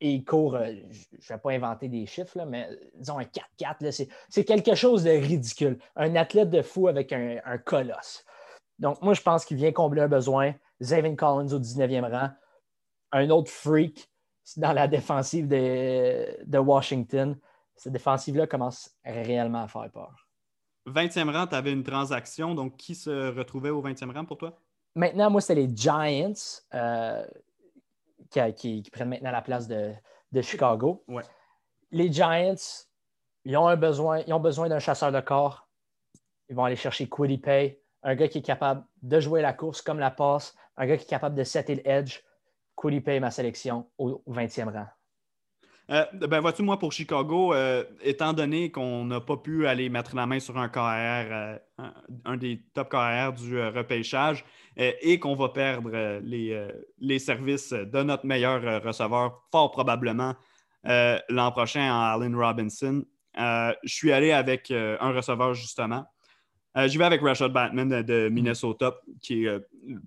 S2: et il court, euh, je ne vais pas inventer des chiffres, mais disons un 4-4, c'est quelque chose de ridicule. Un athlète de fou avec un, colosse. Donc, moi, je pense qu'il vient combler un besoin. Zavin Collins au 19e rang. Un autre freak dans la défensive de, Washington. cette défensive-là commence réellement à faire peur.
S1: 20e rang, tu avais une transaction. Donc, qui se retrouvait au 20e rang pour toi?
S2: Maintenant, moi, c'est les Giants euh, qui, prennent maintenant la place de, Chicago. Les Giants, ils ont, un besoin, ils ont besoin d'un chasseur de corps. Ils vont aller chercher Quiddy Pay, un gars qui est capable de jouer la course comme la passe, un gars qui est capable de setter l'edge. Quiddy Pay, ma sélection, au 20e rang.
S1: Euh, ben, vois-tu, moi, pour Chicago, euh, étant donné qu'on n'a pas pu aller mettre la main sur un carrière, euh, un, des top carrières du repêchage, et qu'on va perdre les, les, services de notre meilleur receveur, fort probablement l'an prochain en Allen Robinson, je suis allé avec un receveur, justement. J'y vais avec Rashad Batman de Minnesota, qui est,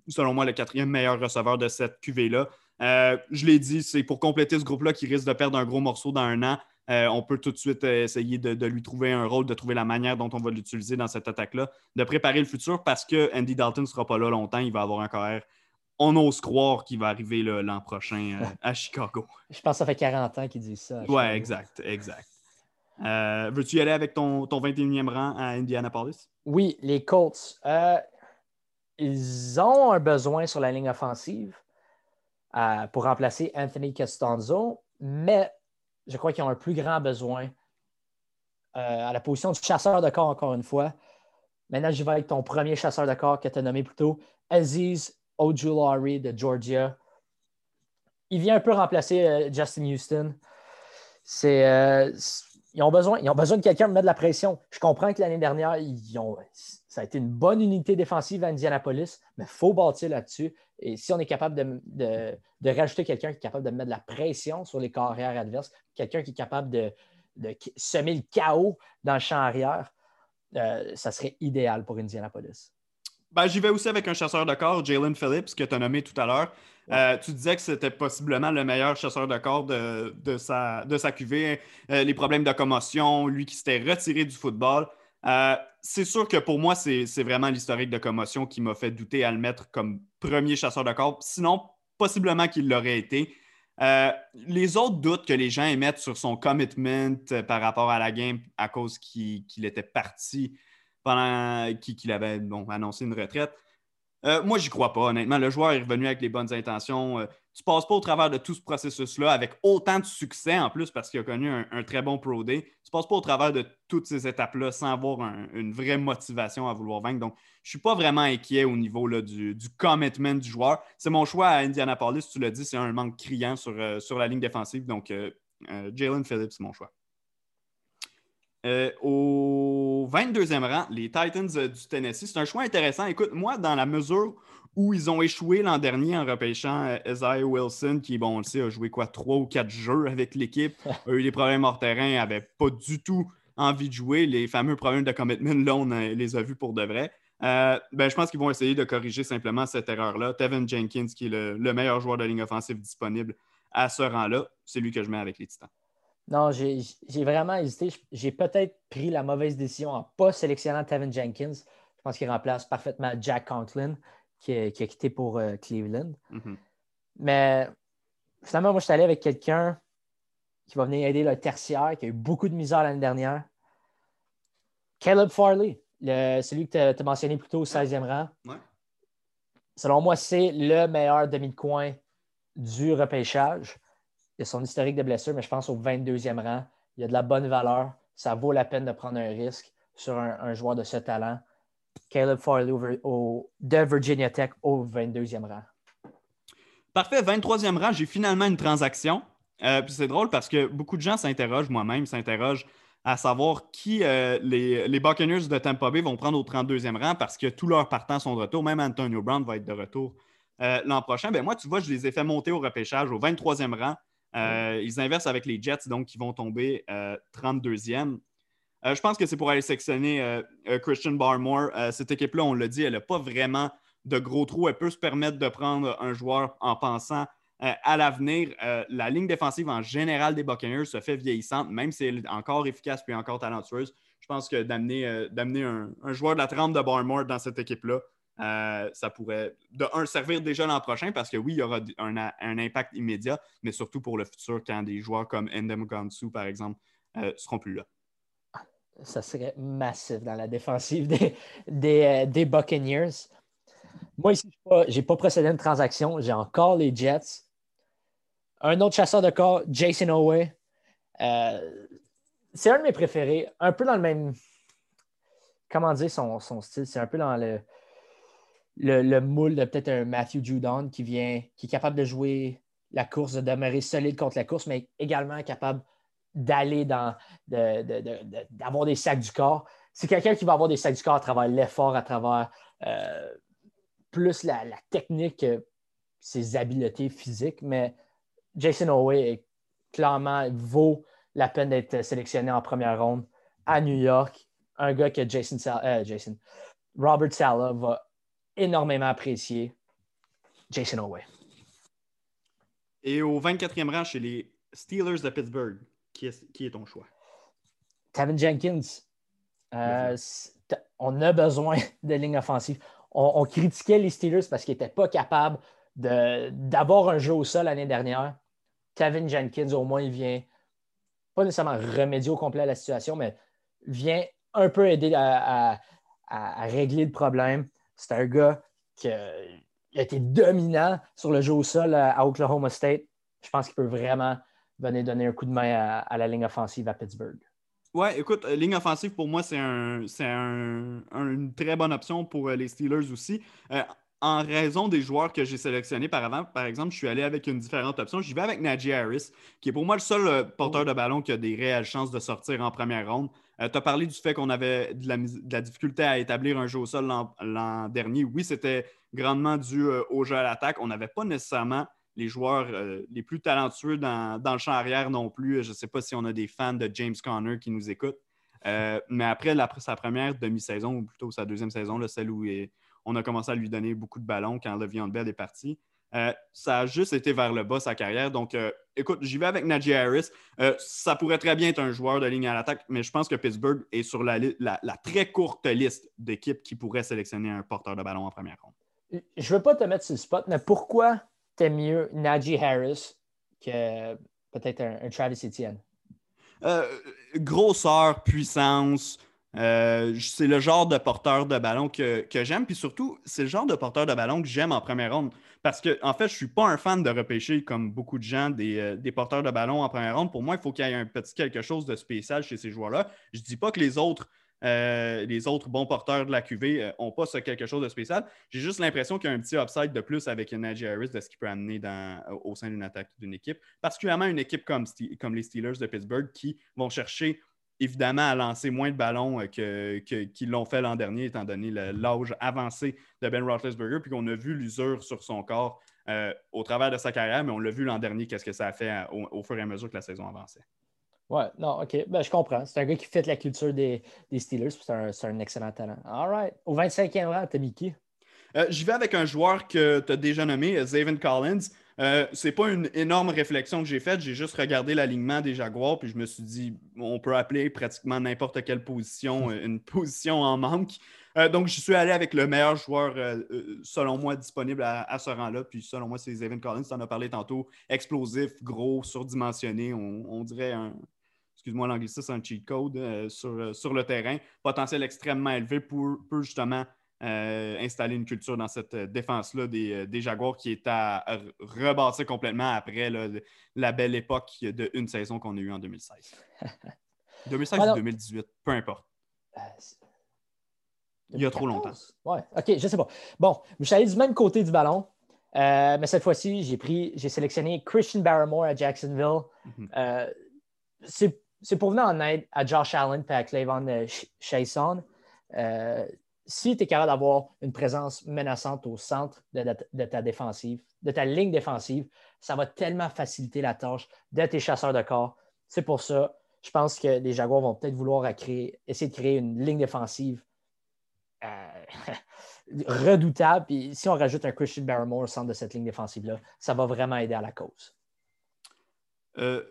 S1: selon moi, le quatrième meilleur receveur de cette QV-là. Euh, je l'ai dit, c'est pour compléter ce groupe-là qui risque de perdre un gros morceau dans un an. Euh, on peut tout de suite euh, essayer de, lui trouver un rôle, de trouver la manière dont on va l'utiliser dans cette attaque-là, de préparer le futur parce que Andy Dalton ne sera pas là longtemps. Il va avoir un carrière. On ose croire qu'il va arriver l'an prochain à Chicago.
S2: Je pense que ça fait 40 ans qu'il dit ça.
S1: Ouais, exact, exact. Veux-tu y aller avec ton, ton 21e rang à Indianapolis?
S2: Oui, les Colts. ils ont un besoin sur la ligne offensive pour remplacer Anthony Costanzo, mais je crois qu'ils ont un plus grand besoin euh, à la position du chasseur de corps, encore une fois. Maintenant, je vais avec ton premier chasseur de corps que tu as nommé plus tôt, Aziz Ojulari de Georgia. Il vient un peu remplacer euh, Justin Houston. Euh, ils, ont besoin, ils ont besoin de quelqu'un pour mettre de la pression. Je comprends que l'année dernière, ça a été une bonne unité défensive à Indianapolis, mais il faut bâtir là-dessus. Et si on est capable de, rajouter quelqu'un qui est capable de mettre de la pression sur les carrières adverses, quelqu'un qui est capable de, semer le chaos dans le champ arrière, euh, ça serait idéal pour Indianapolis.
S1: Ben, J'y vais aussi avec un chasseur de corps, Jalen Phillips, que tu as nommé tout à l'heure. Euh, tu disais que c'était possiblement le meilleur chasseur de corps de, sa, de sa QV. Euh, les problèmes de commotion, lui qui s'était retiré du football. Euh, c'est sûr que pour moi, c'est vraiment l'historique de commotion qui m'a fait douter à le mettre comme premier chasseur de corps. Sinon, possiblement qu'il l'aurait été. Euh, les autres doutes que les gens émettent sur son commitment euh, par rapport à la game à cause qu'il était parti pendant qu'il avait annoncé une retraite, moi, j'y crois pas, honnêtement. Le joueur est revenu avec les bonnes intentions tu passes pas au travers de tout ce processus-là avec autant de succès en plus parce qu'il a connu un, très bon Pro Day. Tu passes pas au travers de toutes ces étapes-là sans avoir une vraie motivation à vouloir vaincre. Donc, je suis pas vraiment inquiet au niveau là, du, commitment du joueur. C'est mon choix à Indianapolis, tu l'as dit, c'est un manque criant sur, euh, sur la ligne défensive. Donc, euh, euh, Jalen Phillips, c'est mon choix. au 22e rang, les Titans du Tennessee. C'est un choix intéressant. Écoute, moi, dans la mesure où ils ont échoué l'an dernier en repêchant euh, Isaiah Wilson, qui, bon, on le sait, a joué quoi, trois ou quatre jeux avec l'équipe, a eu des problèmes hors terrain, n'avait pas du tout envie de jouer. Les fameux problèmes de commitment, là, on les a vus pour de vrai. Euh, ben, je pense qu'ils vont essayer de corriger simplement cette erreur-là. Tevin Jenkins, qui est le, meilleur joueur de ligne offensive disponible à ce rang-là, c'est lui que je mets avec les Titans.
S2: Non, j'ai vraiment hésité. J'ai peut-être pris la mauvaise décision en ne pas sélectionnant Tevin Jenkins. Je pense qu'il remplace parfaitement Jack Conklin qui a, quitté pour euh, Cleveland. Mm-hmm. Mais finalement, moi, je suis allé avec quelqu'un qui va venir aider le tertiaire, qui a eu beaucoup de misère l'année dernière. Caleb Farley, celui que tu as, mentionné plus tôt au 16e rang. Selon moi, c'est le meilleur demi de coin du repêchage. Il a son historique de blessure, mais je pense au 22e rang. Il a de la bonne valeur. Ça vaut la peine de prendre un risque sur un joueur de ce talent. Caleb Farley au, de Virginia Tech au 22e rang.
S1: Parfait, 23e rang, j'ai finalement une transaction. Euh, c'est drôle parce que beaucoup de gens s'interrogent, moi-même s'interrogent à savoir qui euh, les, les, Buccaneers de Tampa Bay vont prendre au 32e rang parce que tous leurs partants sont de retour. Même Antonio Brown va être de retour euh, l'an prochain. Ben moi, tu vois, je les ai fait monter au repêchage au 23e rang. Ils inversent avec les Jets, donc qui vont tomber 32e. Euh, je pense que c'est pour aller sectionner euh, euh, Christian Barmore. cette équipe-là, on l'a dit, elle n'a pas vraiment de gros trous. Elle peut se permettre de prendre un joueur en pensant à l'avenir. la ligne défensive en général des Buccaneers se fait vieillissante, même si elle est encore efficace puis encore talentueuse. Je pense que d'amener un, joueur de la trempe de Barmore dans cette équipe-là, ça pourrait, de un, servir déjà l'an prochain parce que oui, il y aura un, impact immédiat, mais surtout pour le futur quand des joueurs comme Endem Gansu, par exemple, ne seront plus là.
S2: Ça serait massif dans la défensive des, des, des Buccaneers. Moi, ici, je n'ai pas, procédé à une transaction. J'ai encore les Jets. Un autre chasseur de corps, Jason Owe. Euh, c'est un de mes préférés. Un peu dans le même. Comment dire son, style? C'est un peu dans le, le, moule de peut-être un Matthew Judon qui vient, qui est capable de jouer la course, de demeurer solide contre la course, mais également capable d'aller dans, d'avoir des sacs du corps. C'est quelqu'un qui va avoir des sacs du corps à travers l'effort, à travers euh, plus la, technique, ses habiletés physiques, mais Jason Owe clairement vaut la peine d'être sélectionné en première ronde à New York. Un gars que Jason, euh, Jason Robert Sala va énormément apprécier. Jason Owe.
S1: Et au 24e rang chez les Steelers de Pittsburgh, qui est, qui est ton choix?
S2: Tevin Jenkins. Euh, on a besoin de ligne offensive on, critiquait les Steelers parce qu'ils n'étaient pas capables d'avoir un jeu au sol l'année dernière. Kevin Jenkins, au moins, il vient pas nécessairement remédier au complet à la situation, mais vient un peu aider à, régler le problème. C'est un gars qui a été dominant sur le jeu au sol à Oklahoma State. Je pense qu'il peut vraiment venir donner un coup de main à la ligne offensive à Pittsburgh.
S1: Ouais, écoute, euh, ligne offensive, pour moi, c'est un, une très bonne option pour euh, les Steelers aussi. Euh, en raison des joueurs que j'ai sélectionnés par avant, par exemple, je suis allé avec une différente option. J'y vais avec Najee Harris, qui est pour moi le seul porteur de ballon qui a des réelles chances de sortir en première ronde. tu as parlé du fait qu'on avait de la, difficulté à établir un jeu au sol l'an dernier. Oui, c'était grandement dû au jeu à l'attaque. On n'avait pas nécessairement les joueurs euh, les plus talentueux dans, le champ arrière non plus. Je ne sais pas si on a des fans de James Conner qui nous écoutent. Euh, mais après sa première demi-saison, ou plutôt sa deuxième saison, celle où on a commencé à lui donner beaucoup de ballons quand Le'Veon Bell est parti, euh, ça a juste été vers le bas sa carrière. Donc, écoute, j'y vais avec Najee Harris. ça pourrait très bien être un joueur de ligne à l'attaque, mais je pense que Pittsburgh est sur la, la très courte liste d'équipes qui pourraient sélectionner un porteur de ballon en première ronde.
S2: Je ne veux pas te mettre sur le spot, mais pourquoi mieux Najee Harris que peut-être un, Travis Etienne?
S1: Euh, grosseur, puissance. Euh, c'est le genre de porteur de ballon que, j'aime. Puis surtout, c'est le genre de porteur de ballon que j'aime en première ronde. Parce que, en fait, je ne suis pas un fan de repêcher, comme beaucoup de gens, des, euh, des porteurs de ballon en première ronde. Pour moi, il faut qu'il y ait un petit quelque chose de spécial chez ces joueurs-là. Je ne dis pas que les autres euh, les autres bons porteurs de la QV n'ont euh, pas ce quelque chose de spécial. J'ai juste l'impression qu'il y a un petit upside de plus avec Najee Harris de ce qu'il peut amener au sein d'une attaque d'une équipe, particulièrement une équipe comme, les Steelers de Pittsburgh qui vont chercher évidemment à lancer moins de ballons euh, qu'ils l'ont fait l'an dernier, étant donné l'âge avancé de Ben Roethlisberger, puis qu'on a vu l'usure sur son corps au travers de sa carrière, mais on l'a vu l'an dernier, qu'est-ce que ça a fait au, fur et à mesure que la saison avançait.
S2: Ouais, non, OK. Ben, je comprends. C'est un gars qui fait la culture des, des Steelers, c'est un, un, excellent talent. All right. Au 25e rang, t'as mis qui?
S1: Euh, j'y vais avec un joueur que tu as déjà nommé, Zaven Collins. Euh, c'est pas une énorme réflexion que j'ai faite. J'ai juste regardé l'alignement des Jaguars, puis je me suis dit, on peut appeler pratiquement n'importe quelle position euh, une position en manque. Euh, donc, je suis allé avec le meilleur joueur, selon moi, disponible à, ce rang-là. Puis, selon moi, c'est Zaven Collins. Tu en as parlé tantôt. Explosif, gros, surdimensionné. on dirait un, excuse-moi l'anglicisme, un cheat code euh, sur, sur, le terrain, potentiel extrêmement élevé pour, justement euh, installer une culture dans cette défense-là des, des, Jaguars qui est à rebâtir complètement après la belle époque de une saison qu'on a eue en 2016. 2016 ou 2018, peu importe. Euh, Il y a trop longtemps.
S2: Ouais, OK, je sais pas. Bon, je suis allé du même côté du ballon. mais cette fois-ci, j'ai pris, j'ai sélectionné Christian Barrymore à Jacksonville. Mm-hmm. c'est c'est pour venir en aide à Josh Allen et à Clavon euh, Chason. Euh, si tu es capable d'avoir une présence menaçante au centre de, ta défensive, de ta ligne défensive, ça va tellement faciliter la tâche de tes chasseurs de corps. C'est pour ça, je pense que les Jaguars vont peut-être vouloir essayer de créer une ligne défensive euh, redoutable. Puis si on rajoute un Christian Barrymore au centre de cette ligne défensive-là, ça va vraiment aider à la cause.
S1: Euh,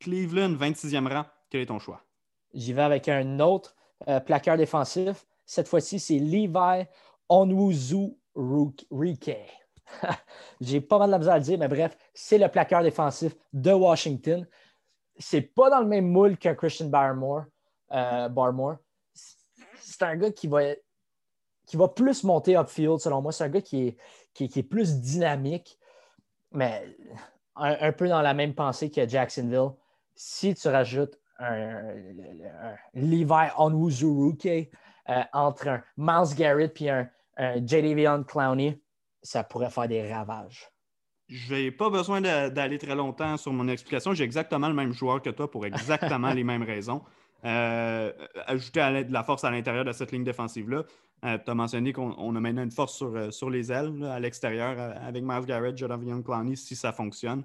S1: Cleveland, 26e rang. Quel est ton choix?
S2: J'y vais avec un autre euh, plaqueur défensif. Cette fois-ci, c'est Levi Onwuzu Rike. J'ai pas mal de la misère à le dire, mais bref, c'est le plaqueur défensif de Washington. c'est pas dans le même moule qu'un Christian Barmore. Euh, Barmore. C'est un gars qui va, qui va plus monter upfield, selon moi. C'est un gars qui est, qui, est plus dynamique, mais un, peu dans la même pensée que Jacksonville. Si tu rajoutes un, Levi Onwuzuru euh, entre un Miles Garrett et un, un J.D. Clowney, ça pourrait faire des ravages.
S1: Je n'ai pas besoin d'aller très longtemps sur mon explication. J'ai exactement le même joueur que toi pour exactement les mêmes raisons. Euh, ajouter de la force à l'intérieur de cette ligne défensive-là. Euh, tu as mentionné qu'on a maintenant une force sur, euh, sur les ailes, à l'extérieur, avec Miles Garrett, Jonathan Clowney, si ça fonctionne.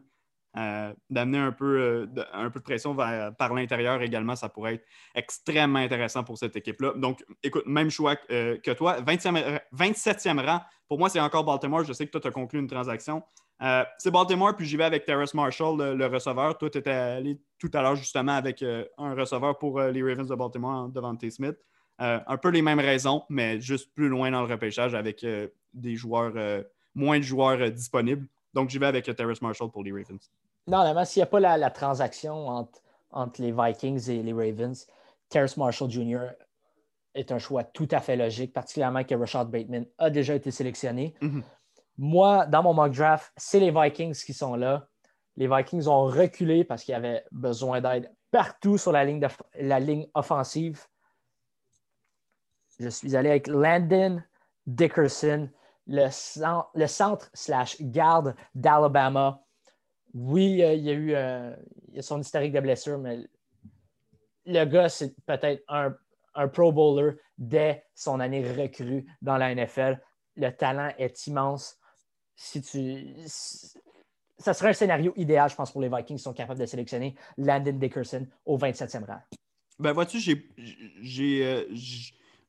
S1: D'amener un peu, de, un peu de pression par l'intérieur également, ça pourrait être extrêmement intéressant pour cette équipe-là. Donc, écoute, même choix que toi. 27e rang, pour moi, c'est encore Baltimore. Je sais que toi, tu as conclu une transaction. Euh, c'est Baltimore, puis j'y vais avec Terrace Marshall, le, receveur. Toi, tu étais allé tout à l'heure justement avec euh, un receveur pour euh, les Ravens de Baltimore devant T. Smith. un peu les mêmes raisons, mais juste plus loin dans le repêchage avec des joueurs, moins de joueurs disponibles. Donc, j'y vais avec Terrace Marshall pour les Ravens.
S2: Non, mais s'il n'y a pas la, transaction entre, entre, les Vikings et les Ravens, Terrace Marshall Jr. est un choix tout à fait logique, particulièrement que Rashad Bateman a déjà été sélectionné. Mm-hmm. Moi, dans mon mock draft, c'est les Vikings qui sont là. Les Vikings ont reculé parce qu'ils avaient besoin d'aide partout sur la ligne, la ligne offensive. Je suis allé avec Landon Dickerson, le, le centre slash garde d'Alabama. Oui, il y a eu euh, son historique de blessure, mais le gars, c'est peut-être un, un Pro Bowler dès son année recrue dans la NFL. Le talent est immense si tu. Ça serait un scénario idéal, je pense, pour les Vikings qui sont capables de sélectionner Landon Dickerson au 27e rang.
S1: Ben, vois-tu, j'ai.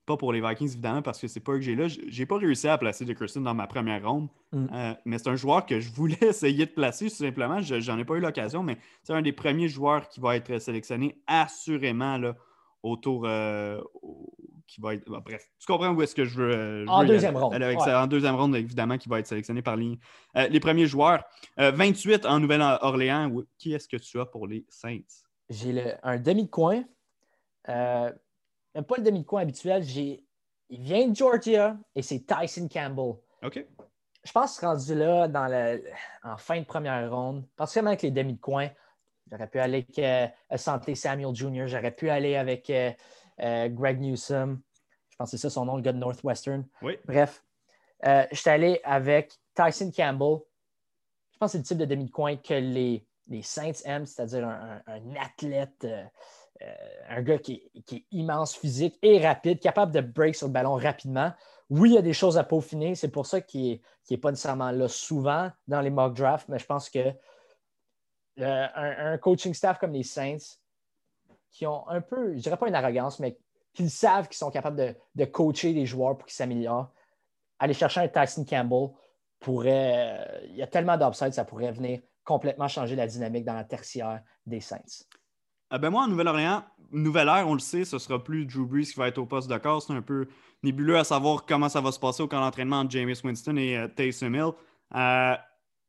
S1: Pas pour les Vikings, évidemment, parce que c'est pas que j'ai là. J'ai pas réussi à placer Dickerson dans ma première ronde. Mm. Euh, mais c'est un joueur que je voulais essayer de placer, tout simplement. J'en ai pas eu l'occasion, mais c'est un des premiers joueurs qui va être sélectionné assurément là, autour, euh, qui va être. Bah, bref, tu comprends où est-ce que je veux.
S2: Euh, en deuxième ronde.
S1: En deuxième ronde, évidemment, qui va être sélectionné par les, euh, les premiers joueurs. 28 en Nouvelle-Orléans. Qui est-ce que tu as pour les Saints?
S2: J'ai un demi de coin. pas le demi de coin habituel. J'ai... Il vient de Georgia et c'est Tyson Campbell.
S1: OK.
S2: Je pense que rendu là dans le... en fin de première ronde, particulièrement avec les demi de coin. J'aurais pu aller avec euh, Santé Samuel Jr., j'aurais pu aller avec euh, euh, Greg Newsom. Je pense que c'est ça son nom, le gars de Northwestern.
S1: Oui.
S2: Bref, je suis allé avec Tyson Campbell. Je pense que c'est le type de demi-coin que les, les Saints aiment, c'est-à-dire un, athlète, un gars qui, est immense physique et rapide, capable de break sur le ballon rapidement. Oui, il y a des choses à peaufiner. C'est pour ça qu'il n'est pas nécessairement là souvent dans les mock drafts, mais je pense que un, coaching staff comme les Saints, qui ont un peu, je dirais pas une arrogance, mais qui savent qu'ils sont capables de, coacher les joueurs pour qu'ils s'améliorent, aller chercher un Tyson Campbell pourrait. Euh, il y a tellement d'upside, ça pourrait venir complètement changer la dynamique dans la tertiaire des Saints.
S1: Ah ben moi, en Nouvelle-Orléans, nouvelle ère, on le sait, ce sera plus Drew Brees qui va être au poste de corps. C'est un peu nébuleux à savoir comment ça va se passer au camp d'entraînement entre James Winston et euh, Taysom Hill. Euh,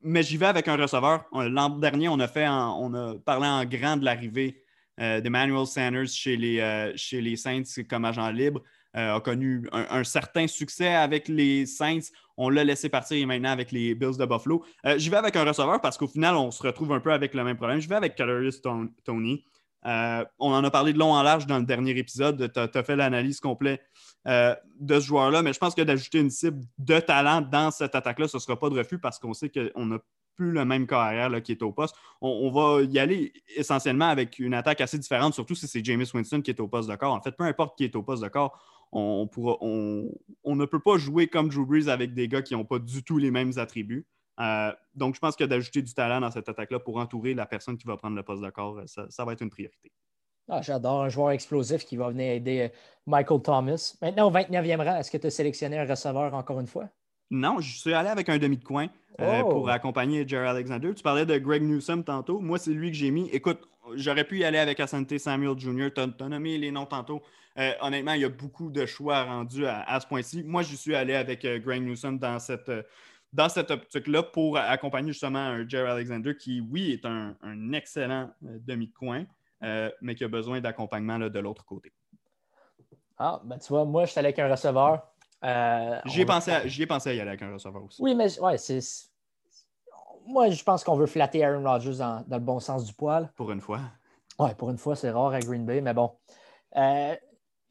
S1: mais j'y vais avec un receveur. L'an dernier, on a, fait on a parlé en grand de l'arrivée euh, d'Emmanuel Sanders chez les, euh, Saints comme agent libre. Euh, a connu un, certain succès avec les Saints. On l'a laissé partir maintenant avec les Bills de Buffalo. j'y vais avec un receveur parce qu'au final, on se retrouve un peu avec le même problème. Je vais avec Kadarius Tony. On en a parlé de long en large dans le dernier épisode. Tu as, fait l'analyse complète de ce joueur-là, mais je pense que d'ajouter une cible de talent dans cette attaque-là, ce ne sera pas de refus parce qu'on sait qu'on n'a plus le même carrière là, qui est au poste. On, va y aller essentiellement avec une attaque assez différente, surtout si c'est James Winston qui est au poste de corps. En fait, peu importe qui est au poste de corps, on, on, ne peut pas jouer comme Drew Brees avec des gars qui n'ont pas du tout les mêmes attributs. Euh, donc, je pense que d'ajouter du talent dans cette attaque-là pour entourer la personne qui va prendre le poste de corps, ça va être une priorité.
S2: Ah, j'adore un joueur explosif qui va venir aider euh, Michael Thomas. Maintenant, au 29e rang, est-ce que tu as sélectionné un receveur encore une fois?
S1: Non, je suis allé avec un demi de coin euh, pour oh! accompagner Jerry Alexander. Tu parlais de Greg Newsom tantôt. Moi, c'est lui que j'ai mis. Écoute, j'aurais pu y aller avec Asante Samuel Jr. Tu as, nommé les noms tantôt. Euh, honnêtement, il y a beaucoup de choix rendus à, ce point-ci. Moi, je suis allé avec Greg Newsom dans cette, dans cette optique-là pour accompagner justement un Jerry Alexander qui, oui, est un, excellent euh, demi de coin, euh, mais qui a besoin d'accompagnement de l'autre côté.
S2: Ah, ben tu vois, moi, je suis allé avec un receveur.
S1: Euh, j'y ai, pensé à, ai pensé à y aller avec un receveur aussi.
S2: Oui, mais ouais, c'est. Moi, je pense qu'on veut flatter Aaron Rodgers dans, le bon sens du poil.
S1: Pour une fois.
S2: Oui, pour une fois, c'est rare à Green Bay, mais bon. il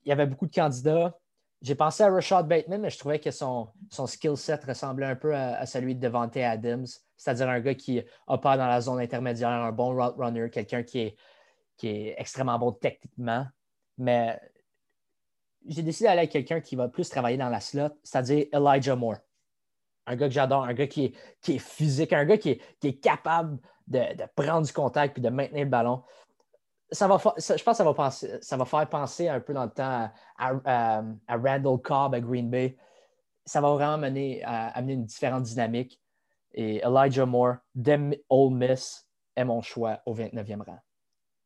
S2: y avait beaucoup de candidats. J'ai pensé à Rashad Bateman, mais je trouvais que son, son skill set ressemblait un peu à, celui de Devante Adams, c'est-à-dire un gars qui opère dans la zone intermédiaire, un bon route runner, quelqu'un qui est, qui est extrêmement bon techniquement. Mais j'ai décidé d'aller avec quelqu'un qui va plus travailler dans la slot, c'est-à-dire Elijah Moore. Un gars que j'adore, un gars qui est, qui est, physique, un gars qui est, qui est capable de, de, prendre du contact et de maintenir le ballon ça va, je pense que ça va, faire penser un peu dans le temps à, Randall Cobb à Green Bay. Ça va vraiment mener amener une différente dynamique. Et Elijah Moore, Dem Ole Miss, est mon choix au 29e rang.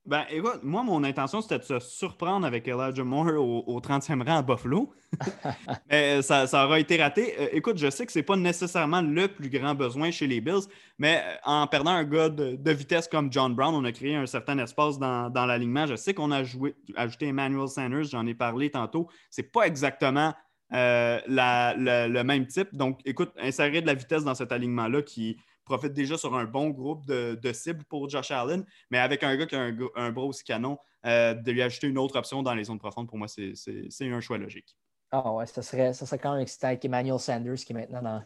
S1: Ben, écoute, moi, mon intention, c'était de se surprendre avec Elijah Moore au, 30e rang à Buffalo. mais euh, ça, ça, aura été raté. Euh, écoute, je sais que ce n'est pas nécessairement le plus grand besoin chez les Bills, mais euh, en perdant un gars de, vitesse comme John Brown, on a créé un certain espace dans, l'alignement. Je sais qu'on a joué, ajouté Emmanuel Sanders, j'en ai parlé tantôt. Ce n'est pas exactement le même type. Donc, écoute, insérer de la vitesse dans cet alignement-là qui profite déjà sur un bon groupe de, cibles pour Josh Allen, mais avec un gars qui a un, un bras aussi canon, euh, de lui ajouter une autre option dans les zones profondes, pour moi, c'est un choix logique.
S2: Ah ouais, ça serait, ça serait quand même excitant avec Emmanuel Sanders qui est maintenant dans,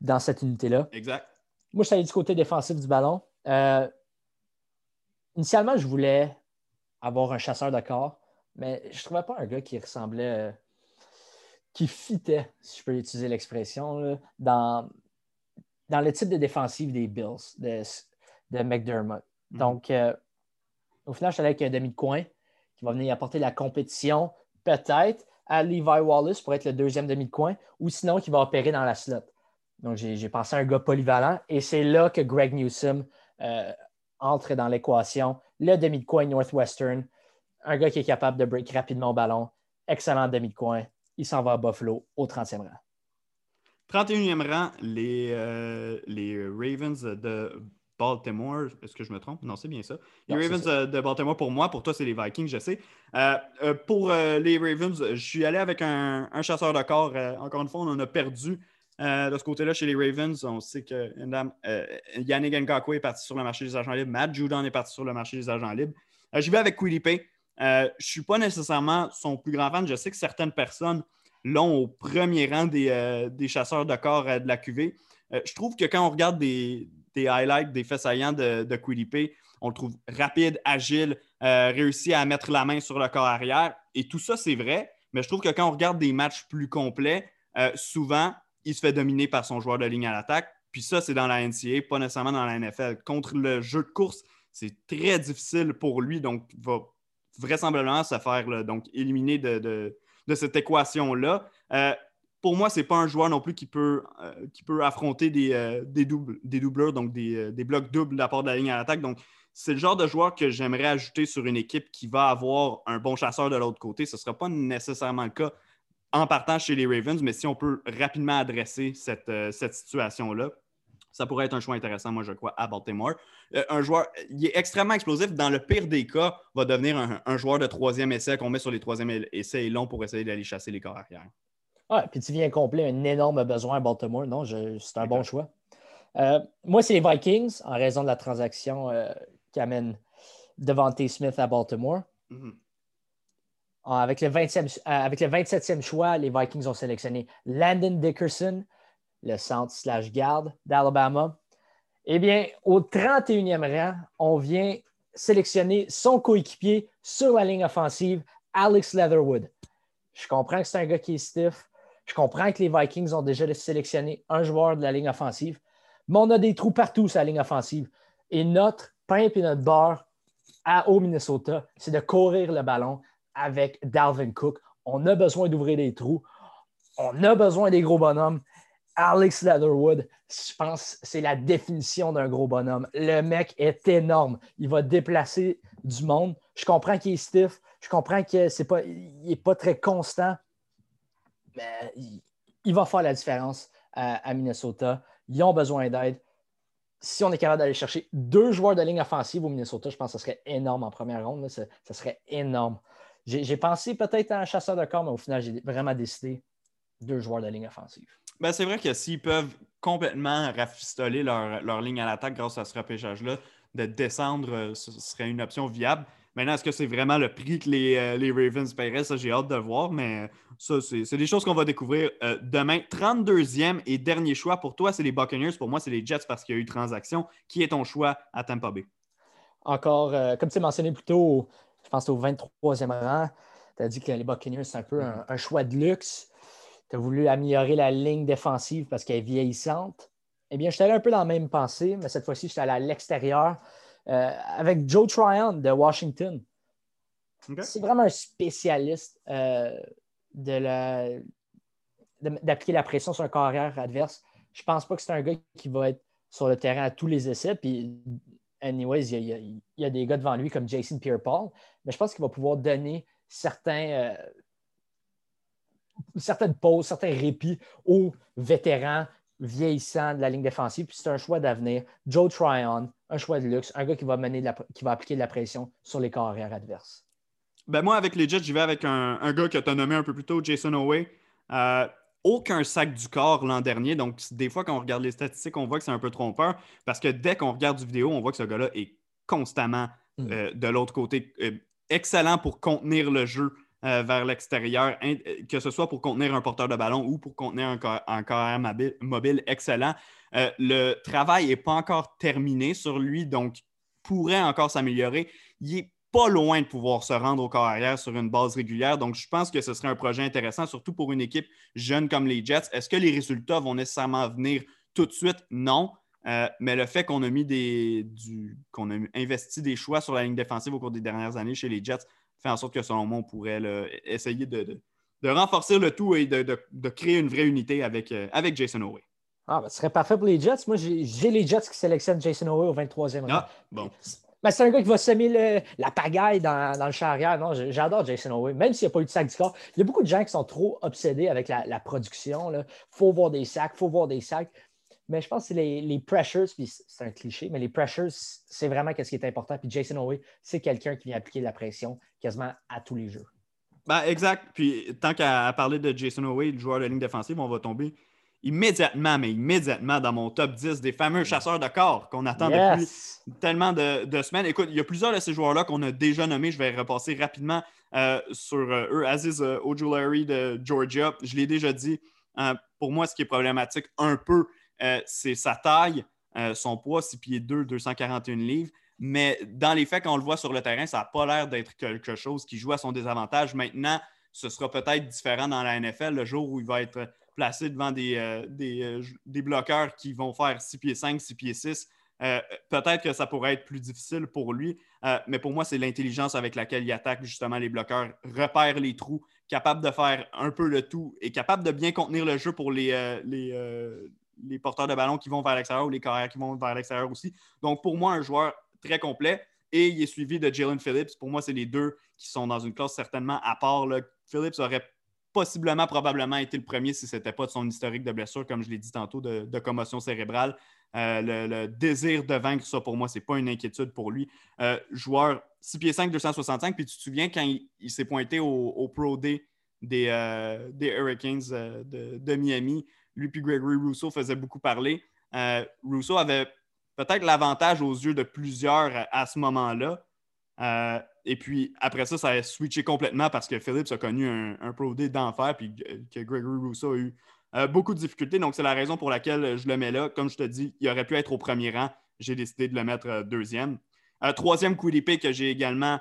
S2: dans cette unité-là.
S1: Exact.
S2: Moi, je suis allé du côté défensif du ballon. Euh, initialement, je voulais avoir un chasseur de corps, mais je ne trouvais pas un gars qui ressemblait, euh, qui fitait, si je peux utiliser l'expression, dans, dans le type de défensive des Bills de, de McDermott. Mhm. Donc, euh, au final, je suis allé avec un demi de coin qui va venir apporter la compétition, peut-être, à Levi Wallace pour être le deuxième demi de coin, ou sinon qui va opérer dans la slot. Donc, j'ai pensé à un gars polyvalent et c'est là que Greg Newsom euh, entre dans l'équation. Le demi de coin Northwestern, un gars qui est capable de break rapidement au ballon, excellent demi de coin. Il s'en va à Buffalo au 30e rang.
S1: 31e rang, les, euh, les Ravens de Baltimore. Est-ce que je me trompe? Non, c'est bien ça. Les Ravens euh, de Baltimore, pour moi, pour toi, c'est les Vikings, je sais. Euh, pour les Ravens, je suis allé avec un, chasseur de corps. encore une fois, on en a perdu de ce côté-là chez les Ravens. On sait que Yannick Ngakwe est parti sur le marché des agents libres. Matt Judon est parti sur le marché des agents libres. J'y vais avec Quilly Pay. je ne suis pas nécessairement son plus grand fan. Je sais que certaines personnes l'ont au premier rang des, euh, chasseurs de corps euh, de la QV. Euh, je trouve que quand on regarde des, highlights, des faits saillants de, de on le trouve rapide, agile, réussi à mettre la main sur le corps arrière. Et tout ça, c'est vrai. Mais je trouve que quand on regarde des matchs plus complets, souvent, il se fait dominer par son joueur de ligne à l'attaque. Puis ça, c'est dans la NCA, pas nécessairement dans la NFL. Contre le jeu de course, c'est très difficile pour lui. Donc, il va vraisemblablement se faire donc, éliminer de cette équation-là. Euh, pour moi, ce n'est pas un joueur non plus qui peut, euh, affronter des, euh, des doubleurs, donc des, blocs doubles de la part de la ligne à l'attaque. Donc, c'est le genre de joueur que j'aimerais ajouter sur une équipe qui va avoir un bon chasseur de l'autre côté. Ce ne sera pas nécessairement le cas en partant chez les Ravens, mais si on peut rapidement adresser cette, cette situation-là, ça pourrait être un choix intéressant, moi, je crois, à Baltimore. Euh, un joueur, il est extrêmement explosif. Dans le pire des cas, va devenir un, joueur de troisième essai qu'on met sur les troisième essais longs pour essayer d'aller chasser les corps arrière.
S2: Ouais, puis tu viens combler un énorme besoin à Baltimore. Non, c'est un bon choix. Euh, moi, c'est les Vikings, en raison de la transaction euh, qui amène Devante Smith à Baltimore. Mm-hmm. avec, le 20e, avec le 27e choix, les Vikings ont sélectionné Landon Dickerson, le centre slash garde d'Alabama. Eh bien, au 31e rang, on vient sélectionner son coéquipier sur la ligne offensive, Alex Leatherwood. Je comprends que c'est un gars qui est stiff. Je comprends que les Vikings ont déjà sélectionné un joueur de la ligne offensive, mais on a des trous partout sur la ligne offensive. Et notre pain et notre beurre à, au Minnesota, c'est de courir le ballon avec Dalvin Cook. On a besoin d'ouvrir des trous. On a besoin des gros bonhommes. Alex Leatherwood, je pense c'est la définition d'un gros bonhomme. Le mec est énorme. Il va déplacer du monde. Je comprends qu'il est stiff. Je comprends qu'il n'est pas, très constant. Mais il, va faire la différence à, Minnesota. Ils ont besoin d'aide. Si on est capable d'aller chercher deux joueurs de ligne offensive au Minnesota, je pense que ce serait énorme en première ronde. Ce serait énorme. J'ai pensé peut-être à un chasseur de corps, mais au final, j'ai vraiment décidé deux joueurs de ligne offensive.
S1: Ben, c'est vrai que s'ils peuvent complètement rafistoler leur, leur ligne à l'attaque grâce à ce repêchage-là, de descendre, euh, ce serait une option viable. Maintenant, est-ce que c'est vraiment le prix que les, euh, les Ravens paieraient? Ça, j'ai hâte de voir, mais ça, c'est des choses qu'on va découvrir euh, demain. 32e et dernier choix pour toi, c'est les Buccaneers. Pour moi, c'est les Jets parce qu'il y a eu transaction. Qui est ton choix à Tampa Bay?
S2: Encore, comme tu as mentionné plus tôt, je pense au 23e rang, tu as dit que les Buccaneers, c'est un peu un, choix de luxe. Tu as voulu améliorer la ligne défensive parce qu'elle est vieillissante. Eh bien, je suis allé un peu dans la même pensée, mais cette fois-ci, je suis allé à l'extérieur euh, avec Joe Tryon de Washington. C'est vraiment un spécialiste euh, d'appliquer la pression sur un carrière adverse. Je ne pense pas que c'est un gars qui va être sur le terrain à tous les essais. Puis, anyways, il y, a, des gars devant lui comme Jason Pierre-Paul, mais je pense qu'il va pouvoir donner certains, euh, certaines pauses, certains répits aux vétérans vieillissants de la ligne défensive. Puis c'est un choix d'avenir. Joe Tryon, un choix de luxe, un gars qui va, mener qui va appliquer de la pression sur les carrières adverses.
S1: Ben moi, avec les Jets, j'y vais avec un, gars que tu as nommé un peu plus tôt, Jason Owe. Euh, aucun sac du corps l'an dernier. Donc, des fois, quand on regarde les statistiques, on voit que c'est un peu trompeur parce que dès qu'on regarde du vidéo, on voit que ce gars-là est constamment mm. euh, de l'autre côté. Euh, excellent pour contenir le jeu euh, vers l'extérieur, que ce soit pour contenir un porteur de ballon ou pour contenir un, carrière mobile, excellent. le travail n'est pas encore terminé sur lui, donc pourrait encore s'améliorer. Il est pas loin de pouvoir se rendre au corps arrière sur une base régulière. Donc, je pense que ce serait un projet intéressant, surtout pour une équipe jeune comme les Jets. Est-ce que les résultats vont nécessairement venir tout de suite? Non. Euh, mais le fait qu'on a mis des qu'on a investi des choix sur la ligne défensive au cours des dernières années chez les Jets fait en sorte que selon moi, on pourrait essayer de, renforcer le tout et de, créer une vraie unité avec, euh, avec Jason Owe.
S2: Ah, ben, ce serait parfait pour les Jets. Moi, j'ai les Jets qui sélectionnent Jason Owe au 23e rang.
S1: Ah, bon.
S2: Ben, c'est un gars qui va semer la pagaille dans, le chariot. Non, j'adore Jason Owe, même s'il n'y a pas eu de sac du corps. Il y a beaucoup de gens qui sont trop obsédés avec la, production. Il faut voir des sacs, il faut voir des sacs. Mais je pense que c'est les, pressures, puis c'est un cliché, mais les pressures, c'est vraiment ce qui est important. Puis Jason Owe, c'est quelqu'un qui vient appliquer de la pression quasiment à tous les jeux.
S1: Ben, exact. Puis tant qu'à parler de Jason Owe, le joueur de ligne défensive, on va tomber immédiatement, mais immédiatement dans mon top 10 des fameux chasseurs de corps qu'on attend depuis tellement de, semaines. Écoute, il y a plusieurs de ces joueurs-là qu'on a déjà nommés. Je vais repasser rapidement euh, sur euh, eux. Aziz euh, Ojulari de Georgia, je l'ai déjà dit. pour moi, ce qui est problématique un peu, c'est sa taille, son poids, 6 pieds 2, 241 livres. Mais dans les faits, quand on le voit sur le terrain, ça n'a pas l'air d'être quelque chose qui joue à son désavantage. Maintenant, ce sera peut-être différent dans la NFL le jour où il va être placé devant des, euh, euh, des, bloqueurs qui vont faire 6 pieds 5, 6 pieds 6. Euh, peut-être que ça pourrait être plus difficile pour lui, mais pour moi, c'est l'intelligence avec laquelle il attaque justement les bloqueurs, repère les trous, capable de faire un peu le tout et capable de bien contenir le jeu pour les, les, porteurs de ballon qui vont vers l'extérieur ou les carrières qui vont vers l'extérieur aussi. Donc, pour moi, un joueur très complet et il est suivi de Jalen Phillips. Pour moi, c'est les deux qui sont dans une classe certainement à part. Phillips aurait possiblement, probablement été le premier si ce n'était pas de son historique de blessure, comme je l'ai dit tantôt, de, commotion cérébrale. Euh, le, désir de vaincre, ça pour moi, ce n'est pas une inquiétude pour lui. Euh, joueur 6 pieds 5, 265, puis tu te souviens quand il, s'est pointé au, Pro Day euh, des Hurricanes de, Miami, lui puis Gregory Rousseau faisaient beaucoup parler. Rousseau avait peut-être l'avantage aux yeux de plusieurs à ce moment-là. Et puis après ça, ça a switché complètement parce que Phillips a connu un, Pro Day d'enfer puis que Gregory Rousseau a eu euh, beaucoup de difficultés. Donc, c'est la raison pour laquelle je le mets là. Comme je te dis, il aurait pu être au premier rang. J'ai décidé de le mettre euh, deuxième. Euh, troisième QDP que j'ai également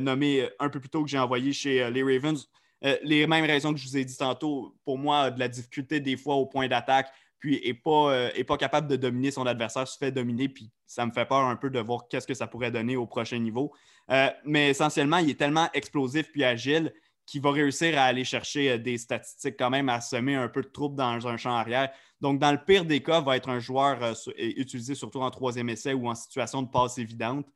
S1: nommé un peu plus tôt que j'ai envoyé chez les Ravens. Les mêmes raisons que je vous ai dit tantôt, pour moi, de la difficulté des fois au point d'attaque, puis n'est pas, pas capable de dominer son adversaire, se fait dominer, puis ça me fait peur un peu de voir qu'est-ce que ça pourrait donner au prochain niveau. Euh, mais essentiellement, il est tellement explosif puis agile qu'il va réussir à aller chercher euh, des statistiques quand même, à semer un peu de trouble dans un champ arrière. Donc, dans le pire des cas, va être un joueur euh, utilisé surtout en troisième essai ou en situation de passe évidente,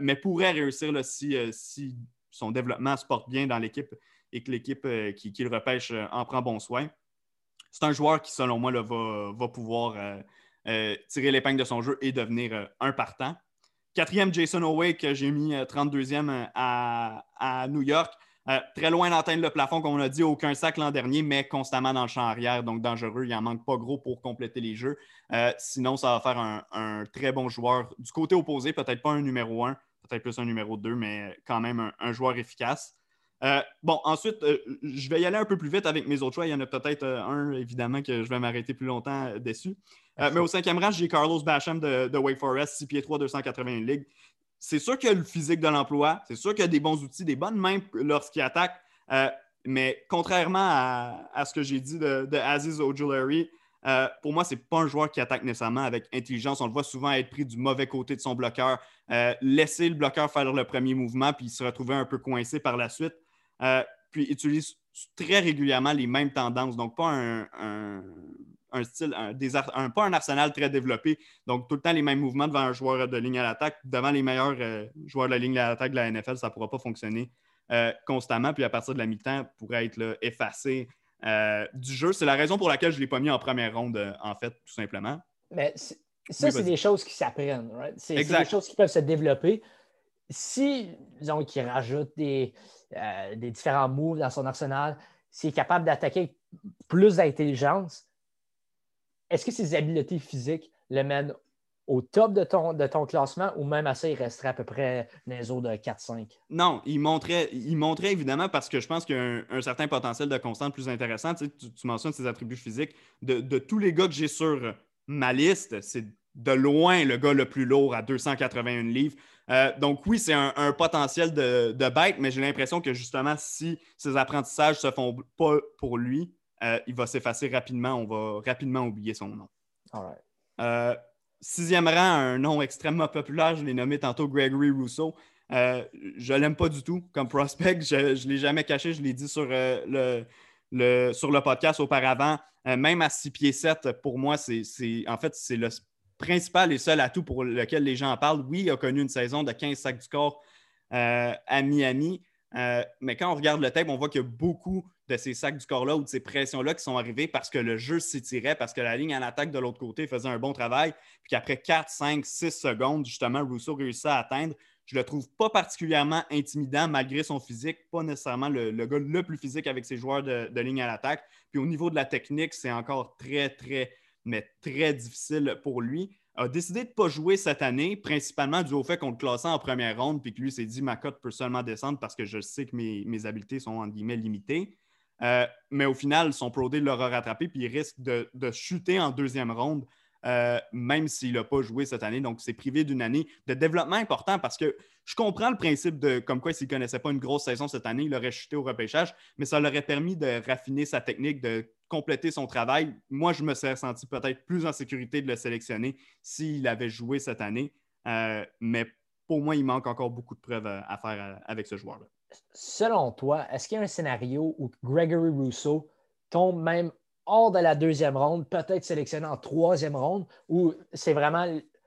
S1: mais pourrait réussir si, si, son développement se porte bien dans l'équipe et que l'équipe qui, qui, le repêche en prend bon soin. c'est un joueur qui, selon moi, va, pouvoir tirer l'épingle de son jeu et devenir un partant. Quatrième, Jason Owe, que j'ai mis 32e à, New York. Euh, très loin d'atteindre le plafond, comme on a dit, aucun sac l'an dernier, mais constamment dans le champ arrière, donc dangereux. Il n'en manque pas gros pour compléter les jeux. Euh, sinon, ça va faire un, très bon joueur. Du côté opposé, peut-être pas un numéro 1, peut-être plus un numéro 2, mais quand même un, joueur efficace. Euh, bon, ensuite, je vais y aller un peu plus vite avec mes autres choix. Il y en a peut-être un, évidemment, que je vais m'arrêter plus longtemps dessus. mais au cinquième rang, j'ai Carlos Basham de, de, Wake Forest, 6 pieds 3, 281 ligues c'est sûr qu'il y a le physique de l'emploi, c'est sûr qu'il y a des bons outils, des bonnes mains lorsqu'il attaque, euh, mais contrairement à, ce que j'ai dit de, Aziz Ojulari, euh, pour moi, ce n'est pas un joueur qui attaque nécessairement avec intelligence. On le voit souvent être pris du mauvais côté de son bloqueur, euh, laisser le bloqueur faire le premier mouvement, puis se retrouver un peu coincé par la suite. Puis utilise très régulièrement les mêmes tendances. Donc, pas un, un style, un, pas un arsenal très développé. Donc, tout le temps les mêmes mouvements devant un joueur de ligne à l'attaque. Devant les meilleurs euh, joueurs de la ligne à l'attaque de la NFL, ça ne pourra pas fonctionner euh, constamment. Puis à partir de la mi-temps, pourrait être effacé euh, du jeu. C'est la raison pour laquelle je ne l'ai pas mis en première ronde, en fait, tout simplement.
S2: Mais ça, c'est des choses qui s'apprennent. C'est des choses qui peuvent se développer. Si, disons, qu'il rajoute des, des différents moves dans son arsenal, s'il est capable d'attaquer plus d'intelligence, est-ce que ses habiletés physiques le mènent au top de ton, de ton classement ou même à ça, il resterait à peu près dans les eaux de 4-5?
S1: Non, il montrait, il montrait évidemment parce que je pense qu'il y a un, certain potentiel de constante plus intéressant. Tu, mentionnes ses attributs physiques. De, tous les gars que j'ai sur ma liste, c'est de loin le gars le plus lourd à 281 livres. Euh, donc oui, c'est un, potentiel de, de bête, mais j'ai l'impression que justement, si ses apprentissages ne se font pas pour lui, euh, il va s'effacer rapidement. On va rapidement oublier son nom. Euh, sixième rang, un nom extrêmement populaire, je l'ai nommé tantôt Gregory Rousseau. Je ne l'aime pas du tout comme prospect. Je ne l'ai jamais caché, je l'ai dit sur, le, sur le podcast auparavant. même à 6 pieds 7, pour moi, c'est en fait c'est le principal et seul atout pour lequel les gens en parlent. Oui, il a connu une saison de 15 sacs du corps à Miami. mais quand on regarde le tape, on voit qu'il y a beaucoup de ces sacs du corps-là ou de ces pressions-là qui sont arrivées parce que le jeu s'étirait, parce que la ligne en attaque de l'autre côté faisait un bon travail, puis qu'après 4, 5, 6 secondes, justement, Rousseau réussit à atteindre. Je le trouve pas particulièrement intimidant malgré son physique, pas nécessairement le, gars le plus physique avec ses joueurs de ligne à l'attaque. Puis au niveau de la technique, c'est encore très, très, mais très difficile pour lui a décidé de ne pas jouer cette année, principalement dû au fait qu'on le classait en première ronde, puis que lui s'est dit ma cote peut seulement descendre parce que je sais que mes, mes habiletés sont en guillemets limitées. Euh, mais au final, son Pro Day l'aura rattrapé, puis il risque de, chuter en deuxième ronde, euh, même s'il n'a pas joué cette année. Donc, c'est privé d'une année de développement important parce que je comprends le principe de comme quoi s'il ne connaissait pas une grosse saison cette année, il aurait chuté au repêchage, mais ça l'aurait permis de raffiner sa technique, de compléter son travail. Moi, je me serais senti peut-être plus en sécurité de le sélectionner s'il avait joué cette année. Euh, mais pour moi, il manque encore beaucoup de preuves à faire avec ce joueur-là
S2: selon toi, est-ce qu'il y a un scénario où Gregory Rousseau tombe même hors de la deuxième ronde, peut-être sélectionné en troisième ronde, ou c'est vraiment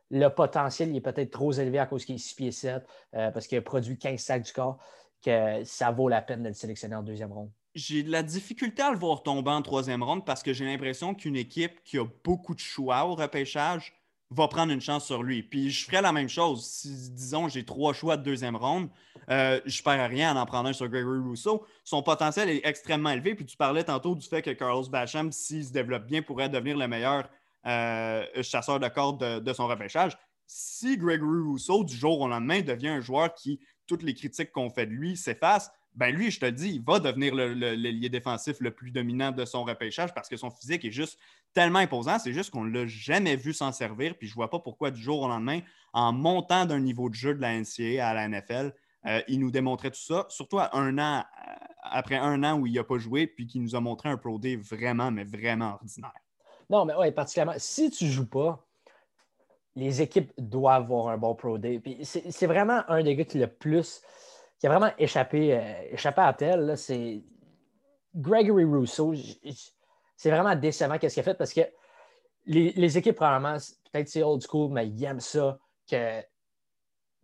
S2: le potentiel il est peut-être trop élevé à cause qu'il est 6 pieds 7, euh, parce qu'il a produit 15 sacs du corps, que ça vaut la peine de le sélectionner en deuxième ronde?
S1: J'ai de la difficulté à le voir tomber en troisième ronde parce que j'ai l'impression qu'une équipe qui a beaucoup de choix au repêchage va prendre une chance sur lui. Puis je ferais la même chose. Si, disons, j'ai trois choix de deuxième ronde, euh, je ne perds rien à en prendre un sur Gregory Rousseau. Son potentiel est extrêmement élevé. Puis tu parlais tantôt du fait que Carlos Basham, s'il se développe bien, pourrait devenir le meilleur chasseur de cordes de, son repêchage. Si Gregory Rousseau, du jour au lendemain, devient un joueur qui, toutes les critiques qu'on fait de lui, s'effacent, ben lui, je te le dis, il va devenir le, défensif le plus dominant de son repêchage parce que son physique est juste tellement imposant. C'est juste qu'on ne l'a jamais vu s'en servir. Puis je ne vois pas pourquoi du jour au lendemain, en montant d'un niveau de jeu de la NCA à la NFL, euh, il nous démontrait tout ça, surtout euh, après un an où il n'a pas joué, puis qu'il nous a montré un Pro vraiment, mais vraiment ordinaire.
S2: Non, mais oui, particulièrement, si tu ne joues pas, les équipes doivent avoir un bon Pro Day. c'est vraiment un des gars qui le plus qui a vraiment échappé, euh, échappé à tel, c'est Gregory Rousseau. C'est vraiment décevant qu'est-ce qu'il a fait parce que les, équipes, probablement, peut-être c'est old school, mais ils aiment ça. Que,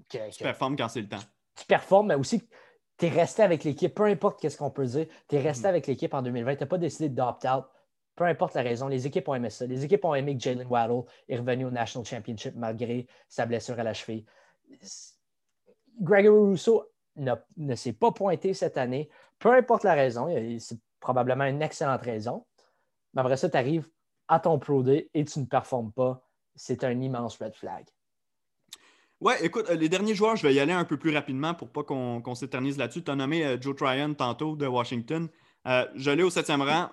S1: que tu performes quand c'est le temps.
S2: Tu performes, mais aussi tu es resté avec l'équipe, peu importe qu'est-ce qu'on peut dire, tu es resté mm. avec l'équipe en 2020, tu n'as pas décidé d'opt-out peu importe la raison, les équipes ont aimé ça. Les équipes ont aimé que Jalen Waddle est revenu au National Championship malgré sa blessure à la cheville. Gregory Rousseau ne s'est pas pointé cette année, peu importe la raison. C'est probablement une excellente raison. Mais après ça, tu arrives à ton Pro et tu ne performes pas. C'est un immense red flag.
S1: Ouais, écoute, euh, les derniers joueurs, je vais y aller un peu plus rapidement pour pas qu'on s'éternise là-dessus. Tu as nommé euh, Joe Tryon tantôt de Washington. Euh, je l'ai au septième rang.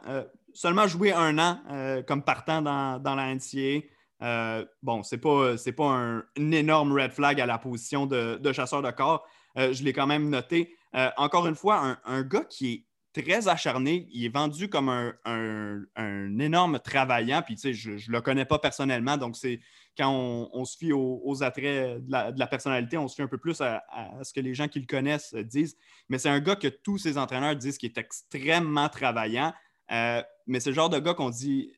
S1: Seulement joué un an comme partant dans, la NCA. bon, c'est pas, pas un, énorme red flag à la position de, chasseur de corps. je l'ai quand même noté. encore une fois, un, gars qui est très acharné. Il est vendu comme un, énorme travaillant. Puis, tu sais, je ne le connais pas personnellement. Donc, c'est quand on, se fie aux, attraits de la, personnalité, on se fie un peu plus à, ce que les gens qui le connaissent disent. Mais c'est un gars que tous ses entraîneurs disent qui est extrêmement travaillant. Euh, mais c'est le genre de gars qu'on dit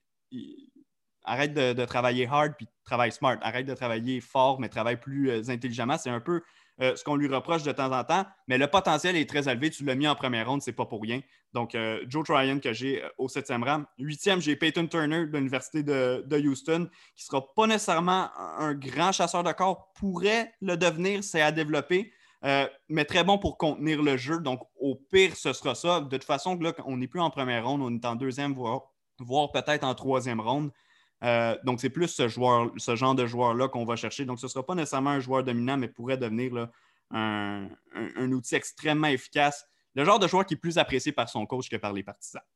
S1: arrête de, travailler hard puis travaille smart. Arrête de travailler fort, mais travaille plus euh, intelligemment. C'est un peu euh, ce qu'on lui reproche de temps en temps, mais le potentiel est très élevé. Tu l'as mis en première ronde, c'est pas pour rien. Donc, Joe Tryon que j'ai au septième rang. Huitième, j'ai Peyton Turner de l'Université de, Houston, qui sera pas nécessairement un grand chasseur de corps, pourrait le devenir, c'est à développer. Mais très bon pour contenir le jeu. Donc, au pire, ce sera ça. De toute façon, là, on n'est plus en première ronde, on est en deuxième, voire peut-être en troisième ronde. Euh, donc, c'est plus ce, joueur, ce genre de joueur-là qu'on va chercher. Donc, ce ne sera pas nécessairement un joueur dominant, mais pourrait devenir un, outil extrêmement efficace. Le genre de joueur qui est plus apprécié par son coach que par les partisans.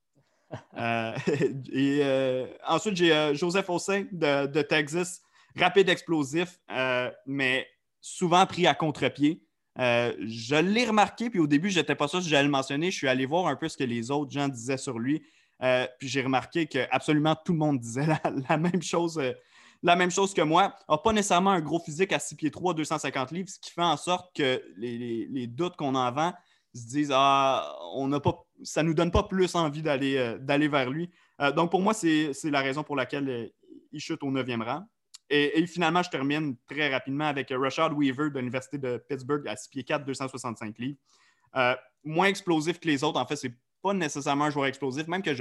S1: Euh, et euh, ensuite, j'ai Joseph Ossin de, Texas, rapide, explosif, mais souvent pris à contre-pied. Je l'ai remarqué, puis au début, je n'étais pas sûr si j'allais le mentionner. Je suis allé voir un peu ce que les autres gens disaient sur lui. Euh, puis j'ai remarqué que absolument tout le monde disait la, même chose. Euh, la même chose que moi, n'a pas nécessairement un gros physique à 6 pieds 3, 250 livres, ce qui fait en sorte que les, doutes qu'on a avant se disent Ah, on n'a pas, ça ne nous donne pas plus envie euh, d'aller vers lui. donc pour moi, c'est, la raison pour laquelle il chute au 9e rang. Et, finalement, je termine très rapidement avec Rashad Weaver de l'Université de Pittsburgh à 6 pieds 4, 265 livres. moins explosif que les autres. En fait, c'est pas nécessairement un joueur explosif, même que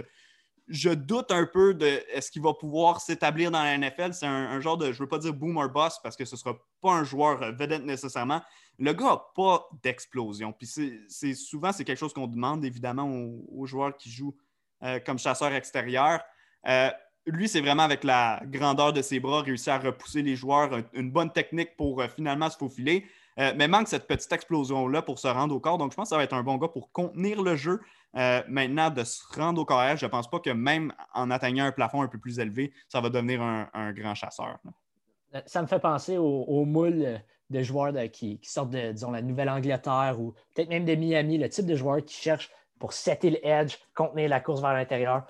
S1: je, doute un peu de est-ce qu'il va pouvoir s'établir dans la NFL. C'est un, genre de, je veux pas dire boomer boss parce que ce sera pas un joueur euh, vedette nécessairement. Le gars n'a pas d'explosion. Puis c'est souvent, c'est quelque chose qu'on demande évidemment aux, joueurs qui jouent euh, comme chasseur extérieur. Euh, lui, c'est vraiment avec la grandeur de ses bras, réussir à repousser les joueurs, une bonne technique pour finalement se faufiler. mais manque cette petite explosion-là pour se rendre au corps. Donc, je pense que ça va être un bon gars pour contenir le jeu, euh, maintenant, de se rendre au carrière, je ne pense pas que même en atteignant un plafond un peu plus élevé, ça va devenir un, grand chasseur.
S2: Euh, ça me fait penser au, moule de joueurs qui, sortent de, la Nouvelle-Angleterre ou peut-être même de Miami, le type de joueur qui cherche pour setter le contenir la course vers l'intérieur.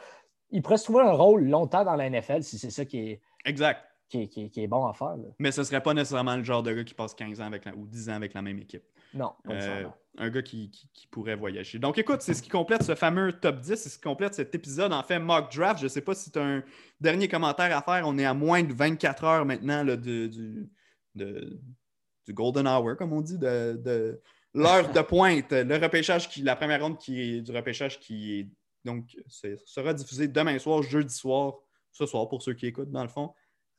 S2: Il pourrait se trouver un rôle longtemps dans la NFL si c'est ça qui est.
S1: Exact.
S2: Qui, est bon à faire.
S1: Mais ce ne serait pas nécessairement le genre de gars qui passe 15 ans avec ou 10 ans avec la même équipe.
S2: Non, euh,
S1: Un gars qui, pourrait voyager. Donc, écoute, c'est ce qui complète ce fameux top 10, c'est ce qui complète cet épisode. En fait, mock draft, je ne sais pas si tu as un dernier commentaire à faire. On est à moins de 24 heures maintenant du, du golden hour, comme on dit, de, l'heure de pointe. Le repêchage, qui, la première ronde qui est, du repêchage qui est donc sera diffusé demain soir, jeudi soir, ce soir pour ceux qui écoutent dans le fond.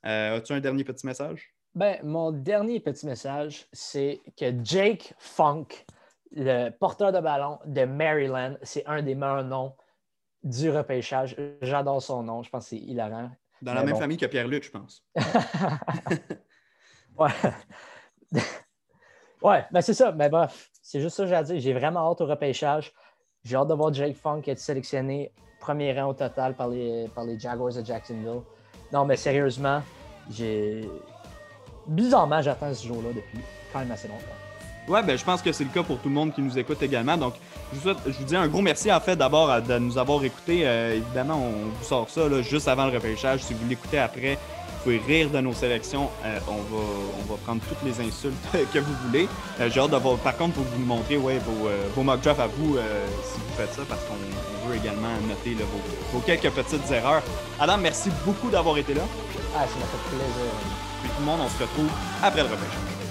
S1: Euh, as-tu un dernier petit message?
S2: Ben, mon dernier petit message, c'est que Jake Funk, le porteur de ballon de Maryland, c'est un des meilleurs noms du repêchage. J'adore son nom. Je pense que c'est hilarant.
S1: Dans la même famille que Pierre-Luc, je pense.
S2: ouais. ouais, ben c'est ça. Mais bref, c'est juste ça que j'ai à dire. J'ai vraiment hâte au repêchage. J'ai hâte de voir Jake Funk être sélectionné premier rang au total par les, par les Jaguars de Jacksonville. Non, mais sérieusement, j'ai bizarrement, j'attends ce jour-là depuis quand même assez longtemps.
S1: Ouais, ben, je pense que c'est le cas pour tout le monde qui nous écoute également. Donc, je vous, souhaite, je vous dis un gros merci en fait d'abord de nous avoir écoutés. Euh, évidemment, on vous sort ça juste avant le repêchage. Si vous l'écoutez après, pouvez rire de nos sélections. Euh, on, va, on va prendre toutes les insultes que vous voulez. Euh, j'ai hâte de voir. Par contre, pour vous montrer ouais, vos, vos mock drafts à vous si vous faites ça, parce qu'on veut également noter vos, vos, quelques petites erreurs. Adam, merci beaucoup d'avoir été là.
S2: Ah, ça m'a fait plaisir
S1: tout le monde, on se retrouve après le repêchage.